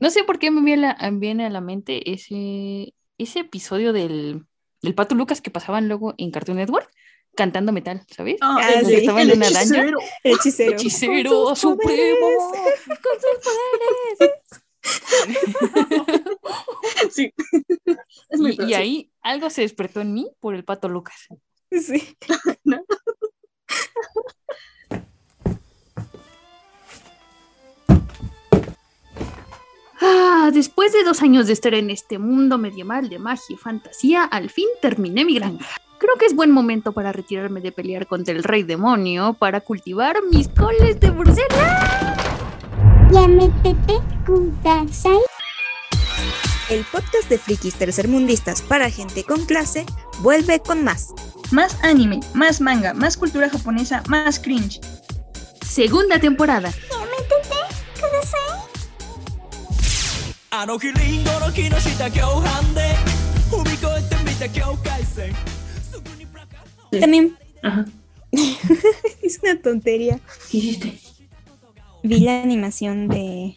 No sé por qué me viene a la, viene a la mente ese, ese episodio del, del Pato Lucas que pasaban luego en Cartoon Network cantando metal, ¿sabes? Ah, Ah, sí. estaban en una daña. hechicero. El hechicero. Hechicero Con sus supremo, poderes. con sus poderes. Sí. Es muy Y, y ahí algo se despertó en mí por el Pato Lucas. Sí. Ah, después de dos años de estar en este mundo medieval de magia y fantasía, al fin terminé mi granja. Creo que es buen momento para retirarme de pelear contra el rey demonio para cultivar mis coles de Bruselas. El podcast de frikis tercermundistas para gente con clase vuelve con más. Más anime, más manga, más cultura japonesa, más cringe. Segunda temporada. También. Es una tontería. Vi la animación de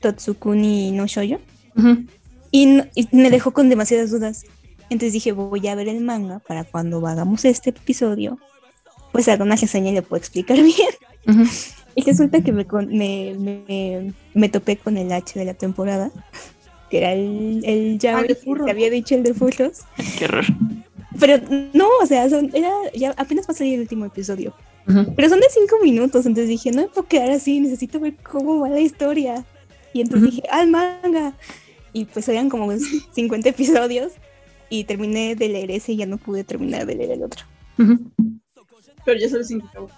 Totsukuni no Shoyo uh -huh. y, no, y, me dejó con demasiadas dudas. Entonces dije, voy a ver el manga para cuando hagamos este episodio, pues haga una reseña y le puedo explicar bien. Uh -huh. Y resulta que me, con- me, me, me topé con el H de la temporada, que era el, el yaoi Ah, que había dicho el de furros. Qué horror. Pero no, o sea, son- era, ya apenas va a salir el último episodio. Pero son de cinco minutos, entonces dije, no me puedo quedar así, necesito ver cómo va la historia. Y entonces dije, al manga. Y pues eran como 50 episodios y terminé de leer ese y ya no pude terminar de leer el otro. Pero ya qué acabó.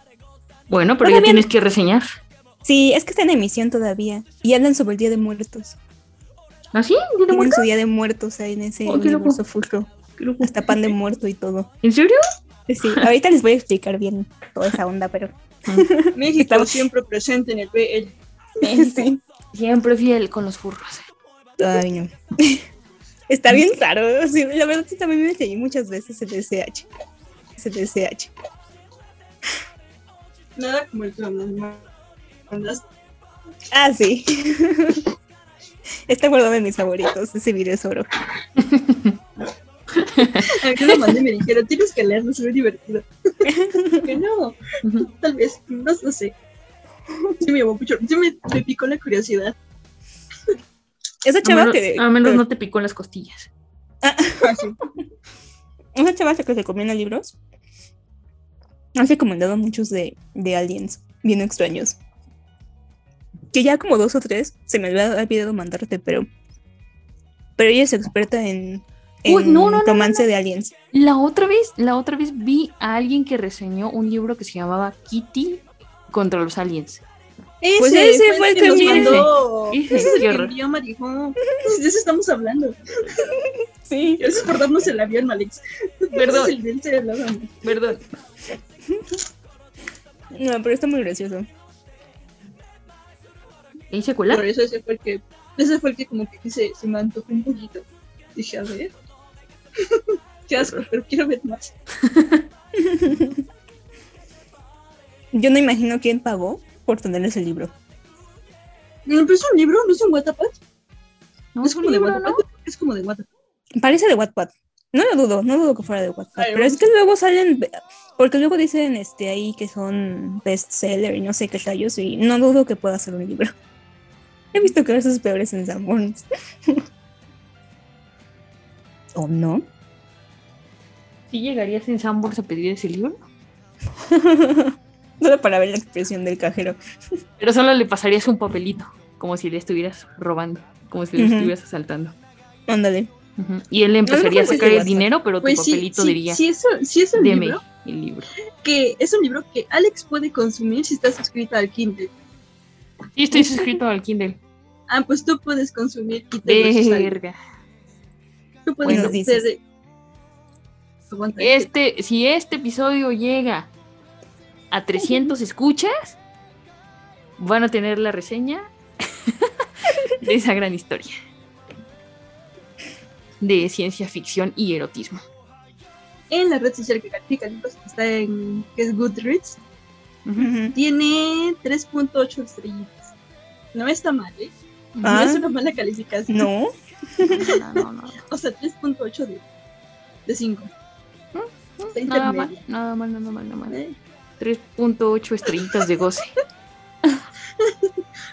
Bueno, pero ya tienes que reseñar. Sí, es que está en emisión todavía y hablan sobre el Día de Muertos. ¿Ah, sí? ¿Tiene Tienen muerto? su Día de Muertos ahí en ese Oh, universo furro. Hasta pan de muerto y todo. ¿En serio? Sí, ahorita les voy a explicar bien toda esa onda, pero México Estamos- siempre presente en el BL. sí. Siempre fiel con los furros. Ay, no. Está bien raro. sí, la verdad sí, también me leí muchas veces el SH. El. Nada como el mandaste. Ah, sí. Está guardado en mis favoritos. Ese video es oro. A mí lo mandé y me dijeron, tienes que leerlo, es muy divertido. que no, tal vez, no, no sé. Sí me llamó mucho, sí me, me picó la curiosidad. Esa A chava menos, que. a menos que- no te picó en las costillas. Ah, sí. Esa chava que se recomienda libros. Ha recomendado muchos de, de aliens bien extraños. Que ya como dos o tres se me había olvidado mandarte, pero. Pero ella es experta en. en Uy, no, no, no, romance de aliens. La otra vez, la otra vez vi a alguien que reseñó un libro que se llamaba Kitty contra los aliens. Ese, Pues ese fue el que nos mandó. Ese, Ese es el que horror. envió Marijón. De eso estamos hablando. Sí. Gracias por darnos el avión, Alex. Perdón. Ese es el del cerebro. Perdón. No, pero está muy gracioso. ¿Hay secuela? Por eso ese fue el que, ese fue el que como que se, se me antojó un poquito. Dije, a ver. Qué asco, pero quiero ver más. Yo no imagino quién pagó por tener ese libro. No, pero es un libro, no es un Wattpad. No, es como de Wattpad. ¿no? Es como de Wattpad. Parece de Wattpad. No lo dudo, no dudo que fuera de. Ay, pero es que luego salen, porque luego dicen este ahí que son bestseller y no sé qué tallos y no dudo que pueda ser un libro. He visto cosas peores en Sanborns. ¿O no? ¿Sí llegarías en Sambors a pedir ese libro? Solo para ver la expresión del cajero. Pero solo le pasarías un papelito, como si le estuvieras robando, como si le estuvieras asaltando. Ándale. Y él empezaría a sacar el dinero, pero tu Pues papelito sí, diría, sí, es, un- sí es un deme libro el libro. que es un libro que Alex puede consumir si está suscrita al Kindle. Sí, estoy suscrito al Kindle. Ah, pues tú puedes consumir Alex. Verga. Tú puedes Bueno, hacer de- que- Este, si este episodio llega a 300 escuchas, van a tener la reseña de esa gran historia de ciencia ficción y erotismo. en la red social que califica libros, que está en que es Goodreads, Ujú. tiene 3.8 estrellitas. No está mal, ¿eh? No Ah. es una mala calificación. No. No, no, no. O sea, 3.8 de, de 5. Está Nada mal, nada mal, nada mal, nada mal. ¿eh? 3.8 estrellitas de goce.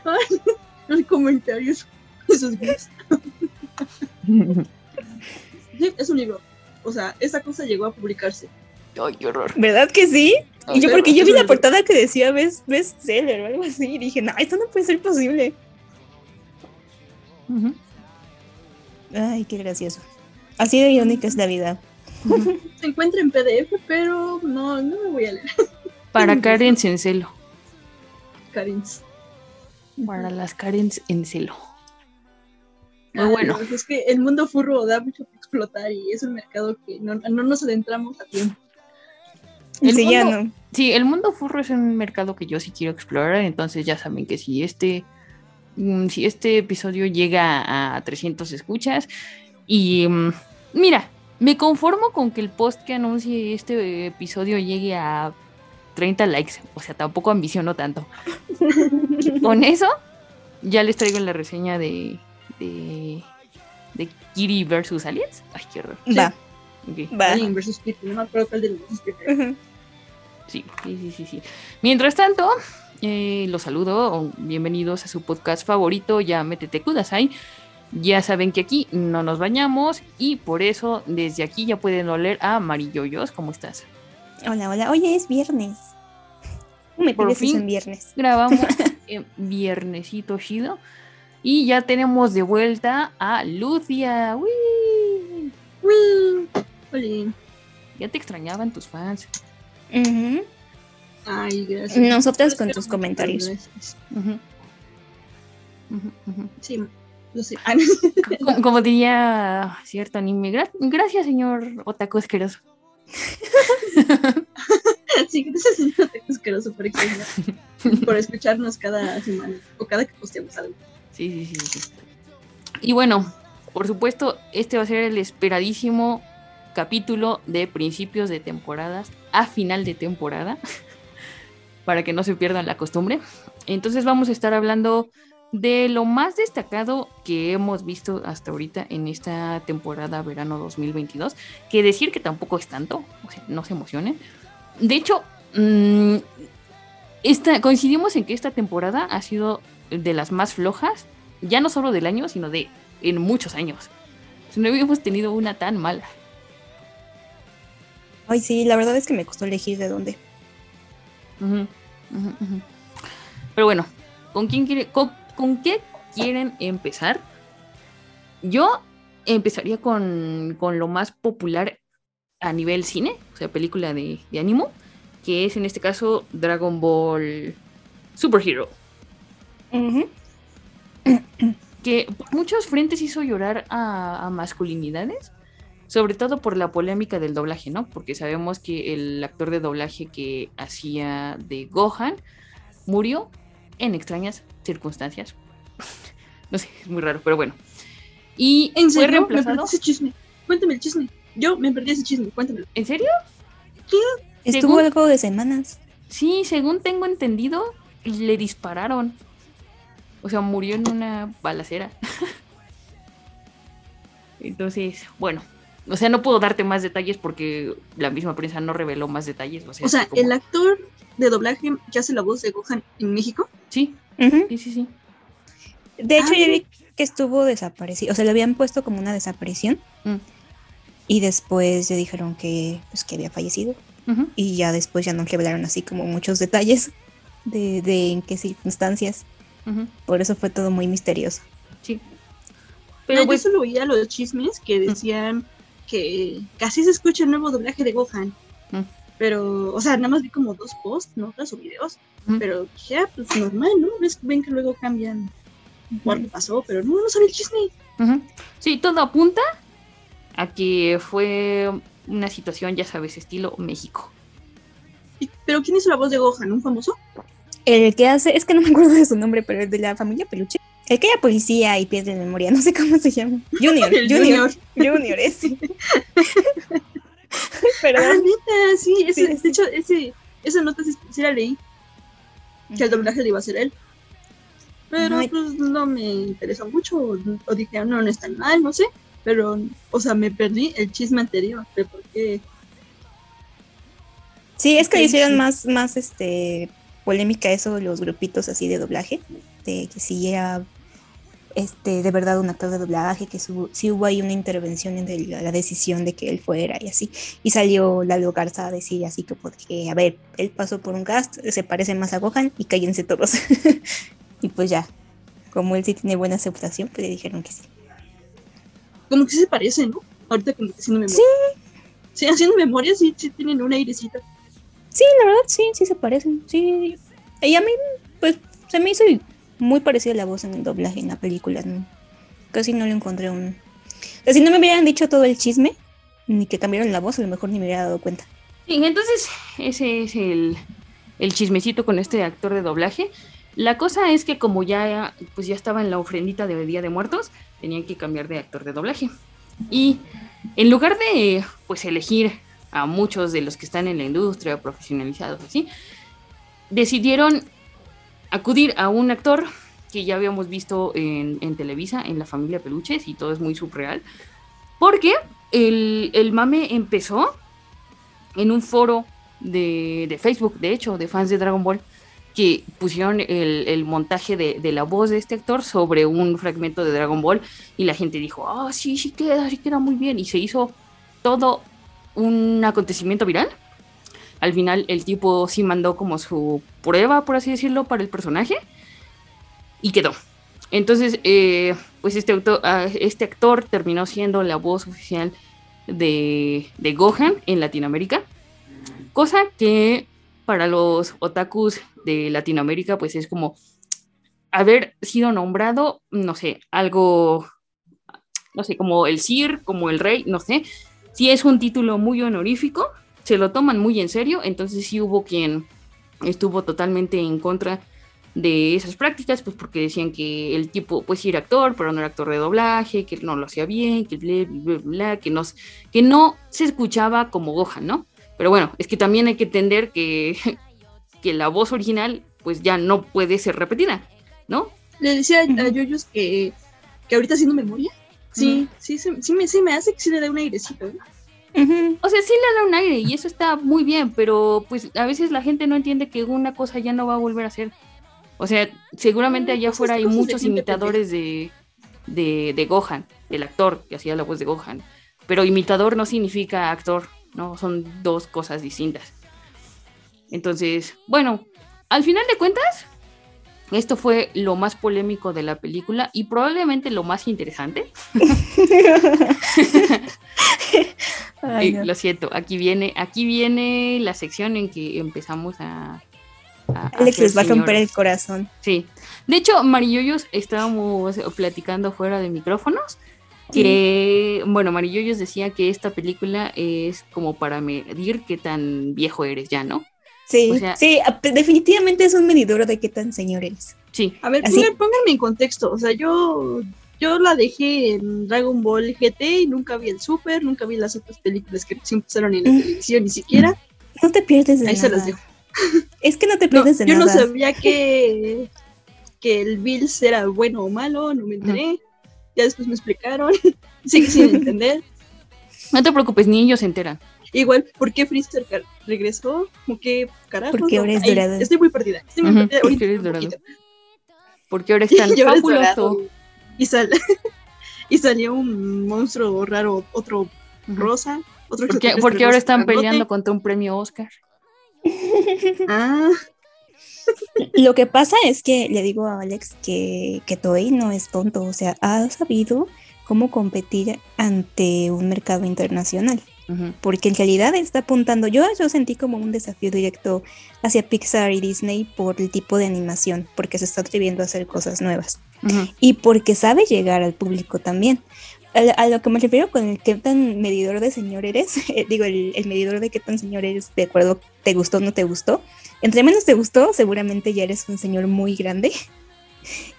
Ay, los comentarios. Esos gifs. Sí, Es un libro. O sea, esa cosa llegó a publicarse. Ay, qué horror. ¿Verdad que sí? Y yo porque yo vi la portada que decía best bestseller o algo así y dije, no, esto no puede ser posible. Ay, qué gracioso. Así de irónica es la vida. Se encuentra en PDF, pero no, no me voy a leer. Para Karens en celo. Karins. Para las Karens en celo. Muy Ay, bueno. pues Es que el mundo furro da mucho que explotar y es un mercado que no, no nos adentramos a tiempo. El sí, ya mundo- no. Sí, el mundo furro es un mercado que yo sí quiero explorar, entonces ya saben que si este, mm, si este episodio llega a 300 escuchas y mm, mira, me conformo con que el post que anuncie este episodio llegue a 30 likes, o sea, tampoco ambiciono tanto. Con eso ya les traigo la reseña de de, de Kiri versus Aliens. Ay, qué horror. Va, va. Alien versus Creepy, no me acuerdo cuál de los dos prefiero. Ujú. Sí, sí, sí, sí, sí. Mientras tanto, eh, los saludo. Bienvenidos a su podcast favorito, ya Métete Kudasai. Ya saben que aquí no nos bañamos y por eso desde aquí ya pueden oler a Mariyoyos. ¿Cómo estás? Hola, hola. Oye, es viernes. Me Por fin. en viernes. Grabamos en viernesito chido y ya tenemos de vuelta a Lucia. ¡Uy! Uy, Oli. Ya te extrañaban tus fans. Ujú. Ay, gracias. Nosotras con tus comentarios. Sí, lo sé. Ah. Como, como diría cierto anime, gra- gracias señor otaku asqueroso. Sí, gracias, señor era súper extraño. Por escucharnos cada semana o cada que posteamos algo. Sí, sí, sí, sí. Y bueno, por supuesto, este va a ser el esperadísimo capítulo de principios de temporadas a final de temporada, para que no se pierdan la costumbre. Entonces vamos a estar hablando de lo más destacado que hemos visto hasta ahorita en esta temporada verano 2022, que decir que tampoco es tanto, o sea, no se emocionen. De hecho, mm, esta, coincidimos en que esta temporada ha sido de las más flojas, ya no solo del año, sino de en muchos años. No habíamos tenido una tan mala. Ay, sí, la verdad es que me costó elegir de dónde. Pero bueno, ¿con quién quiere, con, con qué quieren empezar? Yo empezaría con, con lo más popular a nivel cine, o sea, película de, de ánimo, que es en este caso Dragon Ball Super Que por muchos frentes hizo llorar a, a masculinidades, sobre todo por la polémica del doblaje, ¿no? Porque sabemos que el actor de doblaje que hacía de Gohan murió en extrañas circunstancias. no sé, es muy raro, pero bueno. Y En fue serio, me reemplazado. perdí ese chisme. Cuéntame el chisme. Yo me perdí ese chisme, cuéntamelo. ¿En serio? Estuvo Según- algo de semanas. Sí, según tengo entendido, le dispararon. O sea, murió en una balacera. Entonces, bueno. O sea, no puedo darte más detalles porque la misma prensa no reveló más detalles. O sea, O sea, como- el actor de doblaje que hace la voz de Gohan en México. Sí, sí, sí, sí. De hecho, Ah, ya vi que estuvo desaparecido. O sea, le habían puesto como una desaparición. Mm. Y después le dijeron que, pues, que había fallecido. Y ya después ya no revelaron así como muchos detalles de, de en qué circunstancias. Por eso fue todo muy misterioso. Sí. Pero Pero pues, yo solo oía los chismes que decían que casi se escucha el nuevo doblaje de Gohan. Mm. Pero, o sea, nada más vi como dos posts, notas o videos. Mm. Pero ya, pues normal, ¿no? Ves, ven que luego cambian o algo pasó, pero no, no sabe el chisme. sí, todo apunta a que fue una situación, ya sabes, estilo México. ¿Pero quién hizo la voz de Gohan? ¿Un famoso? El que hace, es que no me acuerdo de su nombre, pero el de la familia Peluche. El que era policía y pierde memoria, no sé cómo se llama. Junior, Junior, Junior, ese. Ah, Perdón. neta, sí, ese, Sí, de hecho, ese, esa nota sí, sí la leí, que el doblaje le iba a hacer él. Pero Ay. pues no me interesó mucho, o, o dije, no, no es tan mal, no sé. Pero, o sea, me perdí el chisme anterior de por qué. Sí, es que le hicieron más, más este polémica eso los grupitos así de doblaje, de que si era este de verdad un actor de doblaje, que su, si hubo ahí una intervención en la, decisión de que él fuera y así. Y salió Lalo Garza a decir así que porque, a ver, él pasó por un cast, se parece más a Gohan y cállense todos. y pues ya, como él sí tiene buena aceptación, pues le dijeron que sí. Como que sí se parecen, ¿no? Ahorita como que haciendo memoria. Sí. Sí, haciendo memoria sí, sí tienen un airecito. Sí, la verdad, sí, sí se parecen. Sí. Y a mí, pues, se me hizo muy parecida la voz en el doblaje en la película. ¿no? Casi no le encontré un. O sea, si no me hubieran dicho todo el chisme, ni que cambiaron la voz, a lo mejor ni me hubiera dado cuenta. Sí, entonces ese es el, el chismecito con este actor de doblaje. La cosa es que como ya, pues ya estaba en la ofrendita de Día de Muertos, tenían que cambiar de actor de doblaje. Y en lugar de pues elegir a muchos de los que están en la industria profesionalizados así, decidieron acudir a un actor que ya habíamos visto en, Televisa, en La Familia Peluches, y todo es muy surreal, porque el, el mame empezó en un foro de, de Facebook, de hecho, de fans de Dragon Ball, que pusieron el, el montaje de, de la voz de este actor sobre un fragmento de Dragon Ball y la gente dijo, ah, sí, sí queda, sí queda muy bien. Y se hizo todo un acontecimiento viral. Al final el tipo sí mandó como su prueba, por así decirlo, para el personaje y quedó. Entonces, eh, pues este, ah, este actor terminó siendo la voz oficial de, de Gohan en Latinoamérica. Cosa que para los otakus de Latinoamérica, pues es como haber sido nombrado, no sé, algo, no sé, como el Sir, como el Rey, no sé. Si es un título muy honorífico, se lo toman muy en serio, entonces sí hubo quien estuvo totalmente en contra de esas prácticas, pues porque decían que el tipo, pues sí era actor, pero no era actor de doblaje, que no lo hacía bien, que bla, bla, bla, bla, que, no, que no se escuchaba como Gohan, ¿no? Pero bueno, es que también hay que entender que, que la voz original, pues ya no puede ser repetida, ¿no? Le decía a. Yoyos que, que ahorita haciendo memoria, sí, sí, sí, me, sí me hace que sí le dé un airecito. Ujú. O sea, sí le da un aire y eso está muy bien, pero pues a veces la gente no entiende que una cosa ya no va a volver a ser. O sea, seguramente Ah, allá pues, afuera hay muchos imitadores de, de, de Gohan, del actor que hacía la voz de Gohan. Pero imitador no significa actor, ¿no? Son dos cosas distintas. Entonces, bueno, al final de cuentas, esto fue lo más polémico de la película y probablemente lo más interesante. Ay, Eh. Lo siento, aquí viene, aquí viene la sección en que empezamos a. a Alex les va a romper el corazón. Sí. De hecho, Marilloyos estábamos platicando fuera de micrófonos. Que, bueno, Marilloyos decía que esta película es como para medir qué tan viejo eres ya, ¿no? Sí, O sea- sí, a- definitivamente es un medidor de qué tan señor eres. Sí. A ver, pongan- pónganme en contexto. O sea, yo, yo la dejé en Dragon Ball GT y nunca vi el Super, nunca vi las otras películas que siempre pasaron en la Mm. televisión, ni siquiera. No te pierdes de Ahí se las dejo. Es que no te No, pierdes de yo nada. no sabía que, que el Bills era bueno o malo, no me enteré. Ya después me explicaron. Sigue sin entender. No te preocupes, ni ellos se enteran. Igual, ¿por qué Freezer car- regresó? ¿Cómo que carajo? Porque ahora es dorado. Estoy muy perdida. Estoy muy perdida. porque eres dorado. ahora es tan fabuloso. Y, sal- y salió un monstruo raro, otro rosa. Otro Porque, extraterrestre porque ahora están grandote. peleando contra un premio Oscar. Ah, Lo que pasa es que le digo a Alex que, que Toei no es tonto, o sea, ha sabido cómo competir ante un mercado internacional, Porque en realidad está apuntando, yo, yo sentí como un desafío directo hacia Pixar y Disney por el tipo de animación, porque se está atreviendo a hacer cosas nuevas y porque sabe llegar al público también. A, a lo que me refiero con el qué tan medidor de señor eres, eh, digo, el, el medidor de qué tan señor eres, de acuerdo, te gustó o no te gustó. Entre menos te gustó, seguramente ya eres un señor muy grande.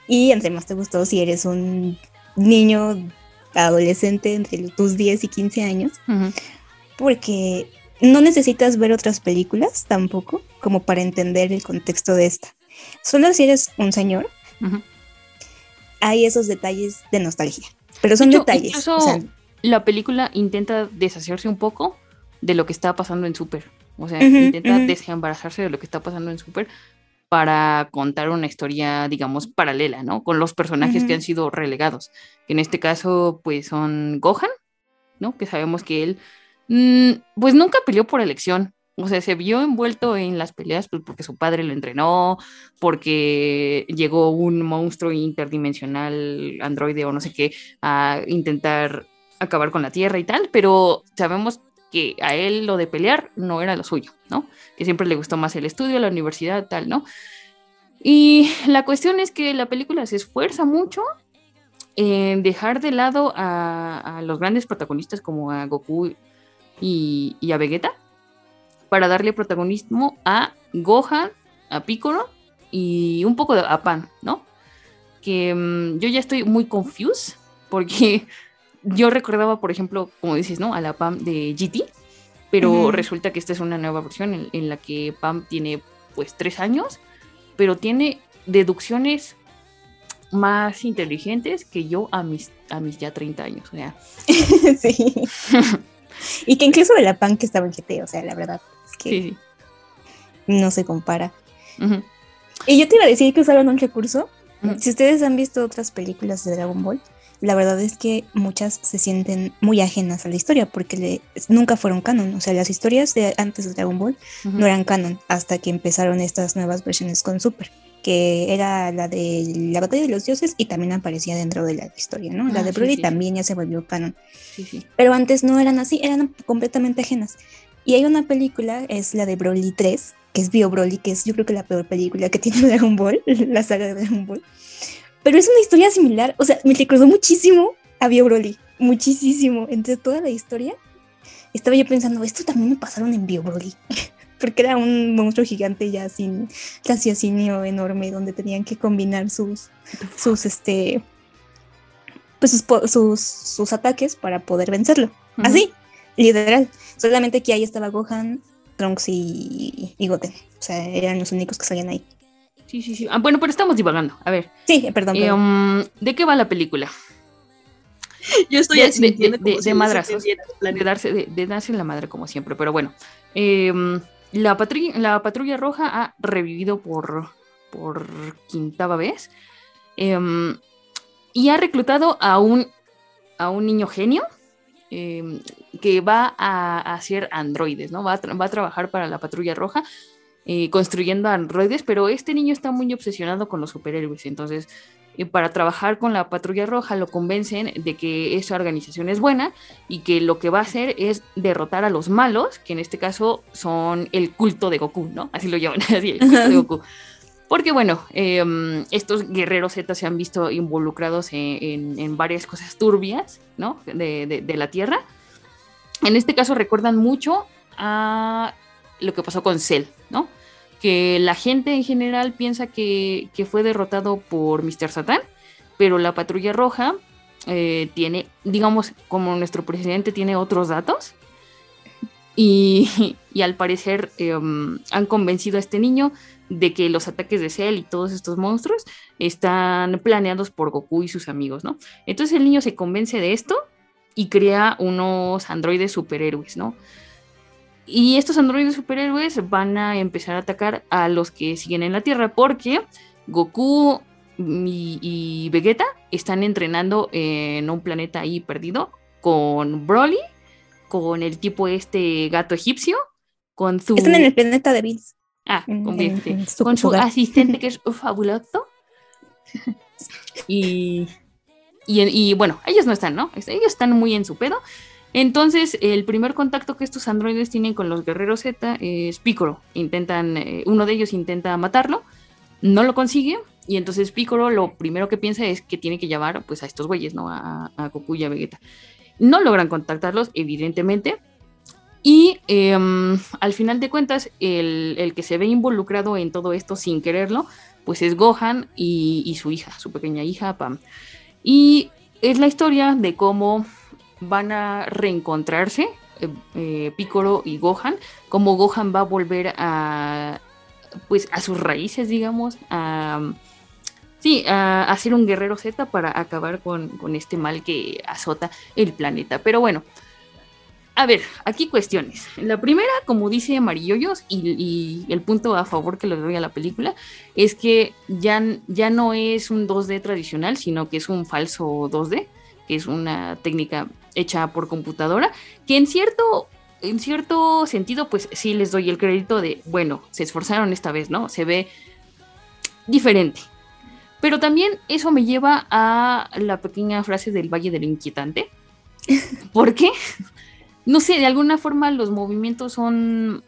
Y entre más te gustó, si eres un niño adolescente entre tus 10 y 15 años, Ujú. Porque no necesitas ver otras películas tampoco como para entender el contexto de esta. Solo si eres un señor hay esos detalles de nostalgia. Pero son De hecho, detalles. incluso o sea, la película intenta deshacerse un poco de lo que está pasando en Super. O sea, intenta desembarazarse de lo que está pasando en Super para contar una historia, digamos, paralela, ¿no? Con los personajes que han sido relegados. Que en este caso, pues son Gohan, ¿no? Que sabemos que él, pues nunca peleó por elección. O sea, se vio envuelto en las peleas pues, porque su padre lo entrenó, porque llegó un monstruo interdimensional, androide o no sé qué, a intentar acabar con la Tierra y tal, pero sabemos que a él lo de pelear no era lo suyo, ¿no? Que siempre le gustó más el estudio, la universidad, tal, ¿no? Y la cuestión es que la película se esfuerza mucho en dejar de lado a, a los grandes protagonistas como a Goku y, y a Vegeta para darle protagonismo a Gohan, a Piccolo y un poco de- a Pan, ¿no? Que mm, yo ya estoy muy confused porque yo recordaba, por ejemplo, como dices, ¿no? A la Pam de GT, pero resulta que esta es una nueva versión en, en la que Pam tiene pues tres años, pero tiene deducciones más inteligentes que yo a mis, a mis ya 30 años. O sea, sí. y que incluso de la pan que estaba en GT, o sea, la verdad es que sí, no se compara. Y yo te iba a decir que usaron un recurso. Si ustedes han visto otras películas de Dragon Ball, la verdad es que muchas se sienten muy ajenas a la historia porque le- nunca fueron canon. O sea, las historias de antes de Dragon Ball no eran canon hasta que empezaron estas nuevas versiones con Super, que era la de la batalla de los dioses y también aparecía dentro de la historia, ¿no? La Ah, de sí, Broly sí. también ya se volvió canon. Sí, sí. Pero antes no eran así, eran completamente ajenas. Y hay una película, es la de Broly 3, que es Bio Broly, que es yo creo que la peor película que tiene Dragon Ball, la saga de Dragon Ball. Pero es una historia similar, o sea, me recordó muchísimo a Bio Broly, muchísimo. Entre toda la historia, estaba yo pensando, esto también me pasaron en Bio Broly. Porque era un monstruo gigante ya sin raciocinio enorme, donde tenían que combinar sus, sus, este, pues sus, sus, sus ataques para poder vencerlo. Así, literal. Solamente que ahí estaba Gohan, Trunks y, y Goten. O sea, eran los únicos que salían ahí. Sí, sí, sí. Ah, bueno, pero estamos divagando. A ver, Sí, eh, perdón. eh, perdón. um, ¿de qué va la película? Yo estoy De- así, de- de- de si madrazos. de darse, de, de darse en la madre como siempre, pero bueno. Em, la, patrulla, la patrulla roja ha revivido por, por quintava vez em, y ha reclutado a un, a un niño genio em, que va a, hacer androides, ¿no? Va va a trabajar para la patrulla roja eh, construyendo androides, pero este niño está muy obsesionado con los superhéroes, entonces eh, para trabajar con la patrulla roja lo convencen de que esa organización es buena y que lo que va a hacer es derrotar a los malos, que en este caso son el culto de Goku, ¿no? Así lo llaman, así, el culto de Goku. Porque bueno, eh, estos guerreros Z se han visto involucrados en, en- en varias cosas turbias, ¿no? De, de- de la Tierra. En este caso recuerdan mucho a lo que pasó con Cell, ¿no? Que la gente en general piensa que, fue derrotado por Mr. Satan, pero la patrulla roja eh, tiene, digamos, como nuestro presidente tiene otros datos, y, y al parecer um, han convencido a este niño de que los ataques de Cell y todos estos monstruos están planeados por Goku y sus amigos, ¿no? Entonces el niño se convence de esto y crea unos androides superhéroes, ¿no? Y estos androides superhéroes van a empezar a atacar a los que siguen en la Tierra porque Goku y, y Vegeta están entrenando en un planeta ahí perdido con Broly, con el tipo este gato egipcio, con su... Están en el planeta de Bills. Ah, con, en- su con su asistente que es fabuloso. y, y, y bueno, ellos no están, ¿no? Ellos están muy en su pedo. Entonces, el primer contacto que estos androides tienen con los guerreros Z es Piccolo. Intentan, eh, uno de ellos intenta matarlo, no lo consigue, y entonces Piccolo lo primero que piensa es que tiene que llevar pues, a estos güeyes, ¿no? A, a Goku y Vegeta. No logran contactarlos, evidentemente. Y em, al final de cuentas, el, el que se ve involucrado en todo esto sin quererlo, pues es Gohan y su hija, su pequeña hija Pam. Y es la historia de cómo van a reencontrarse eh, eh, Piccolo y Gohan, cómo Gohan va a volver a pues a sus raíces, digamos, a, Sí, a, a ser un guerrero Z para acabar con, con este mal que azota el planeta. Pero bueno, a ver, aquí cuestiones. La primera, como dice Amarilloyos, y, y el punto a favor que le doy a la película, es que ya, ya no es un 2D tradicional, sino que es un falso 2D, que es una técnica hecha por computadora, que en cierto, en cierto sentido, pues sí les doy el crédito de, bueno, se esforzaron esta vez, ¿no? Se ve diferente. Pero también eso me lleva a la pequeña frase del Valle del Inquietante. ¿Por qué? No sé, de alguna forma los movimientos son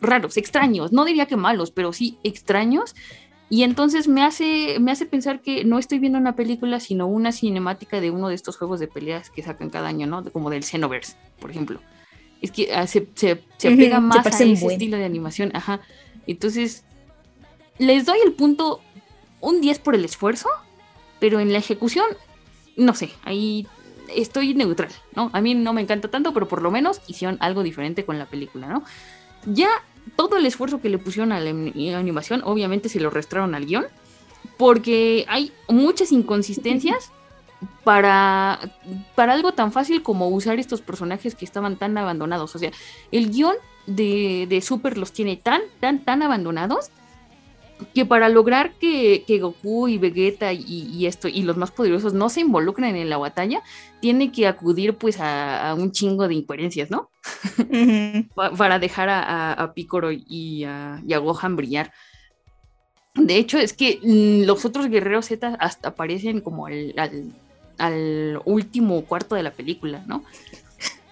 raros, extraños. No diría que malos, pero sí extraños. Y entonces me hace, me hace pensar que no estoy viendo una película, sino una cinemática de uno de estos juegos de peleas que sacan cada año, ¿no? Como del Xenoverse, por ejemplo. Es que uh, se, se, Ujú, más a ese buen. estilo de animación. Ajá. Entonces, les doy el punto un 10 por el esfuerzo, pero en la ejecución, no sé, ahí estoy neutral, ¿no? A mí no me encanta tanto, pero por lo menos hicieron algo diferente con la película, ¿no? Ya todo el esfuerzo que le pusieron a la anim- animación, obviamente se lo restaron al guion, porque hay muchas inconsistencias para, para algo tan fácil como usar estos personajes que estaban tan abandonados. O sea, el guion de, de Super los tiene tan, tan, tan abandonados que para lograr que, que Goku y Vegeta y, y esto y los más poderosos no se involucren en la batalla, tiene que acudir pues a, a un chingo de incoherencias, ¿no? Para dejar a, a, Piccolo y a, y a Gohan brillar. De hecho, es que mm, los otros guerreros Z hasta aparecen como al, al, al último cuarto de la película, ¿no?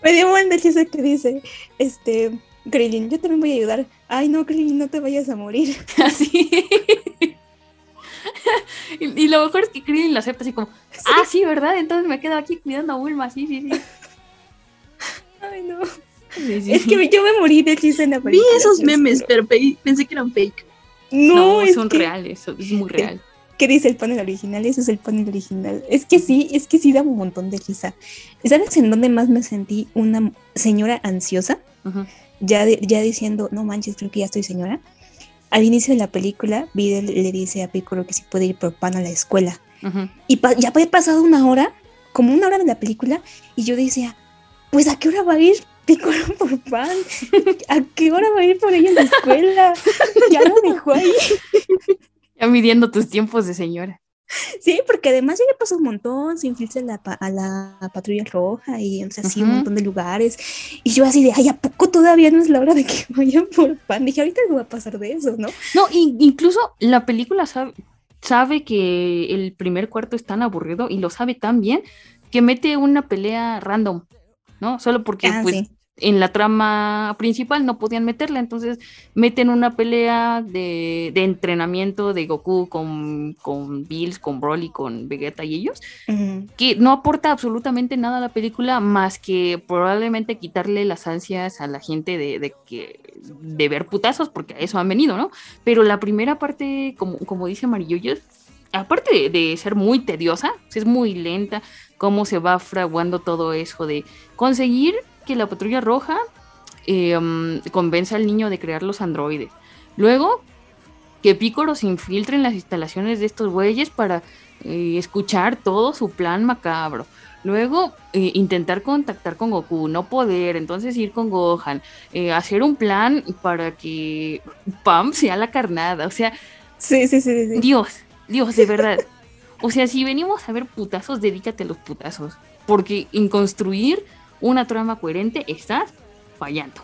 Me dio buen de que dice, este, Krillin, yo también voy a ayudar. Ay, no, Krillin, no te vayas a morir. Así. y, y lo mejor es que Krillin lo acepta así como, ah, sí, ¿verdad? Entonces me quedo aquí cuidando a Bulma, sí, sí, sí. Ay, no. Sí, sí, Es sí. que yo me morí de risa en la Vi película. esos te lo memes, pero pe- pensé que eran fake. No, No, es son que- reales, es muy real. ¿Qué dice el panel original? Eso es el panel original. Es que sí, es que sí da un montón de risa. ¿Sabes en dónde más me sentí una señora ansiosa? Ujú. Ya, de- ya diciendo, no manches, creo que ya estoy señora. Al inicio de la película, Videl le dice a Piccolo que sí puede ir por pan a la escuela. Y pa- ya había pasado una hora, como una hora de la película, y yo decía, pues ¿a qué hora va a ir Piccolo por pan? ¿A qué hora va a ir por ella a la escuela? Ya lo dejó ahí. Ya midiendo tus tiempos de señora. Sí, porque además ya le pasó un montón, se infiltra a la, a la patrulla roja y o sea, así un montón de lugares. Y yo así de, ay, ¿a poco todavía no es la hora de que vayan por pan? Dije, ahorita no va a pasar de eso, ¿no? No, in- incluso la película sabe, sabe que el primer cuarto es tan aburrido y lo sabe tan bien que mete una pelea random, ¿no? Solo porque Ah, pues sí. En la trama principal no podían meterla, entonces meten una pelea de, de entrenamiento de Goku con, con Bills, con Broly, con Vegeta y ellos, que no aporta absolutamente nada a la película más que probablemente quitarle las ansias a la gente de, de que de ver putazos, porque a eso han venido, ¿no? Pero la primera parte, como, como dice Amarillo, aparte de, de ser muy tediosa, es muy lenta, cómo se va fraguando todo eso de conseguir que la patrulla roja eh, um, convenza al niño de crear los androides. Luego, que Piccolo se infiltre en las instalaciones de estos güeyes para eh, escuchar todo su plan macabro. Luego, eh, intentar contactar con Goku, no poder, entonces ir con Gohan, eh, hacer un plan para que Pam sea la carnada. O sea, Sí, sí, sí, sí. Dios, Dios, de verdad. O sea, si venimos a ver putazos, dedícate a los putazos. Porque en construir una trama coherente estás fallando.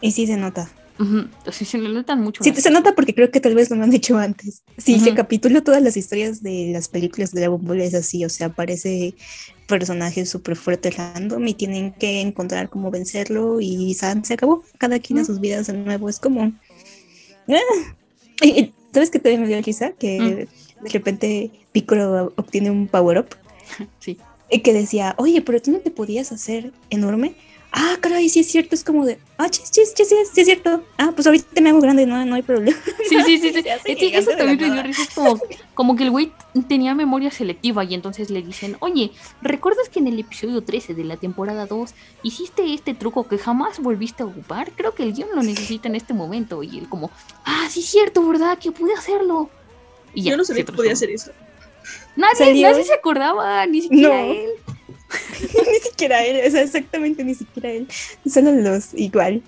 Y sí se nota. Ujú. O sea, se notan mucho. Sí, se nota porque creo que tal vez no lo han hecho antes. Si Ujú. recapitulo todas las historias de las películas de Dragon Ball es así, o sea, aparece personajes súper fuertes random y tienen que encontrar cómo vencerlo y san, se acabó. Cada quien a Mm. sus vidas de nuevo, es como... ah. Y- ¿Sabes qué todavía me dio risa? Que de repente Piccolo obtiene un power-up Sí. Y que decía, oye, pero tú no te podías hacer enorme. Ah, caray, sí es cierto, es como de, ah, chis, chis, chis, sí, es- sí es cierto. Ah, pues ahorita me hago grande, no, no hay problema. Sí, sí, sí. sí. Eso también me dio risa. Es como, como que el güey tenía memoria selectiva y entonces le dicen, oye, ¿recuerdas que en el episodio 13 de la temporada 2 hiciste este truco que jamás volviste a ocupar? Creo que el guion lo necesita en este momento. Y él como, ah, sí es cierto, ¿verdad? Que pude hacerlo. Y ya, Yo no sabía que podía hacer eso. Nadie, Salió- nadie se acordaba, ni siquiera No. él. ni siquiera él, o sea, exactamente ni siquiera él. Solo los igual.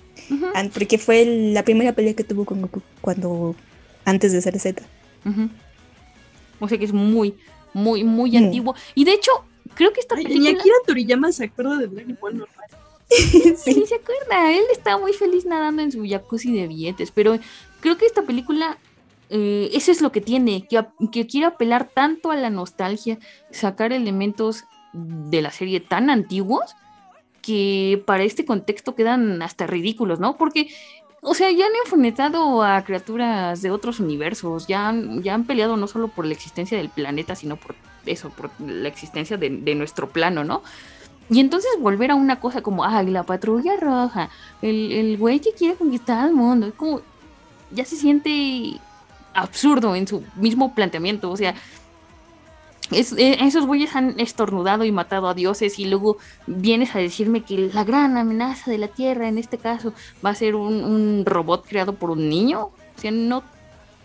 Ah, Porque fue el- la primera pelea que tuvo con Goku cuando antes de ser Z. ujú. O sea que es muy, muy, muy Mm. antiguo. Y de hecho, creo que esta Ay, película... Ni Akira Toriyama se acuerda de Dragon Ball normal. Sí, sí. se acuerda. Él está muy feliz nadando en su jacuzzi de billetes. Pero creo que esta película, eh, eso es lo que tiene, que, que quiere apelar tanto a la nostalgia, sacar elementos de la serie tan antiguos que para este contexto quedan hasta ridículos, ¿no? Porque, o sea, ya han enfrentado a criaturas de otros universos, ya han, ya han peleado no solo por la existencia del planeta, sino por eso, por la existencia de, nuestro plano, ¿no? Y entonces volver a una cosa como, ay, la patrulla roja, el, el güey que quiere conquistar al mundo, es como, ya se siente absurdo en su mismo planteamiento, o sea, eh, esos güeyes han estornudado y matado a dioses y luego vienes a decirme que la gran amenaza de la Tierra en este caso va a ser un, un robot creado por un niño, o sea, no,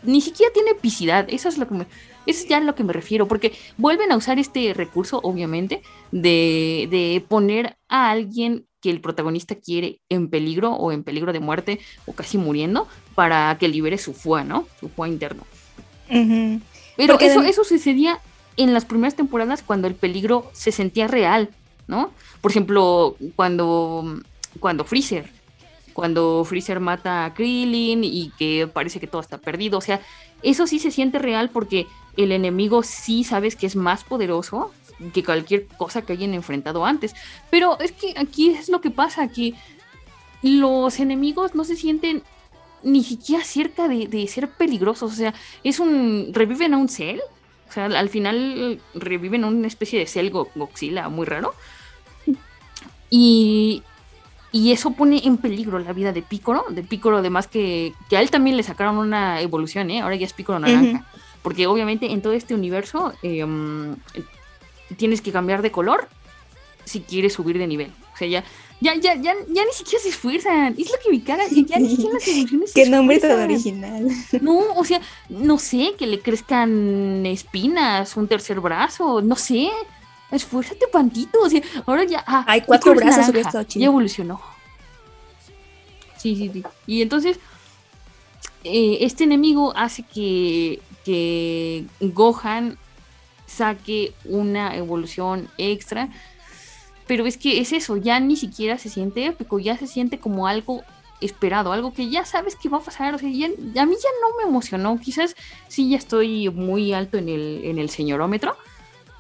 ni siquiera tiene epicidad, eso es lo que me, eso es ya a lo que me refiero, porque vuelven a usar este recurso, obviamente, de, de poner a alguien que el protagonista quiere en peligro o en peligro de muerte o casi muriendo para que libere su fuá, ¿no? Su fuá interno. Pero Porque eso, eso sucedía en las primeras temporadas cuando el peligro se sentía real, ¿no? Por ejemplo, cuando, cuando Freezer, cuando Freezer mata a Krillin y que parece que todo está perdido, o sea, eso sí se siente real porque el enemigo sí sabes que es más poderoso que cualquier cosa que hayan enfrentado antes. Pero es que aquí es lo que pasa, que los enemigos no se sienten ni siquiera cerca de, de ser peligrosos, o sea, es un... reviven a un Cell, o sea, al final reviven a una especie de Cell Go- Godzilla muy raro. Y, y eso pone en peligro la vida de Piccolo, de Piccolo además que, que a él también le sacaron una evolución, ¿eh? ahora ya es Piccolo naranja. Porque obviamente en todo este universo eh, mm, tienes que cambiar de color si quieres subir de nivel. O sea, ya, ya, ya, ya, ya ni siquiera se esfuerzan. Es lo que me caga, ya ni siquiera las evoluciones se Qué nombre tan original. No, o sea, no sé, que le crezcan espinas, un tercer brazo, no sé. Esfuérzate tantito, o sea, ahora ya. ah, Hay cuatro brazos, estado chido. Ya evolucionó. Sí, sí, sí. Y entonces, eh, este enemigo hace que, que Gohan saque una evolución extra. Pero es que es eso, ya ni siquiera se siente épico, ya se siente como algo esperado, algo que ya sabes que va a pasar. O sea, ya- a mí ya no me emocionó. Quizás sí ya estoy muy alto en el, en el señorómetro,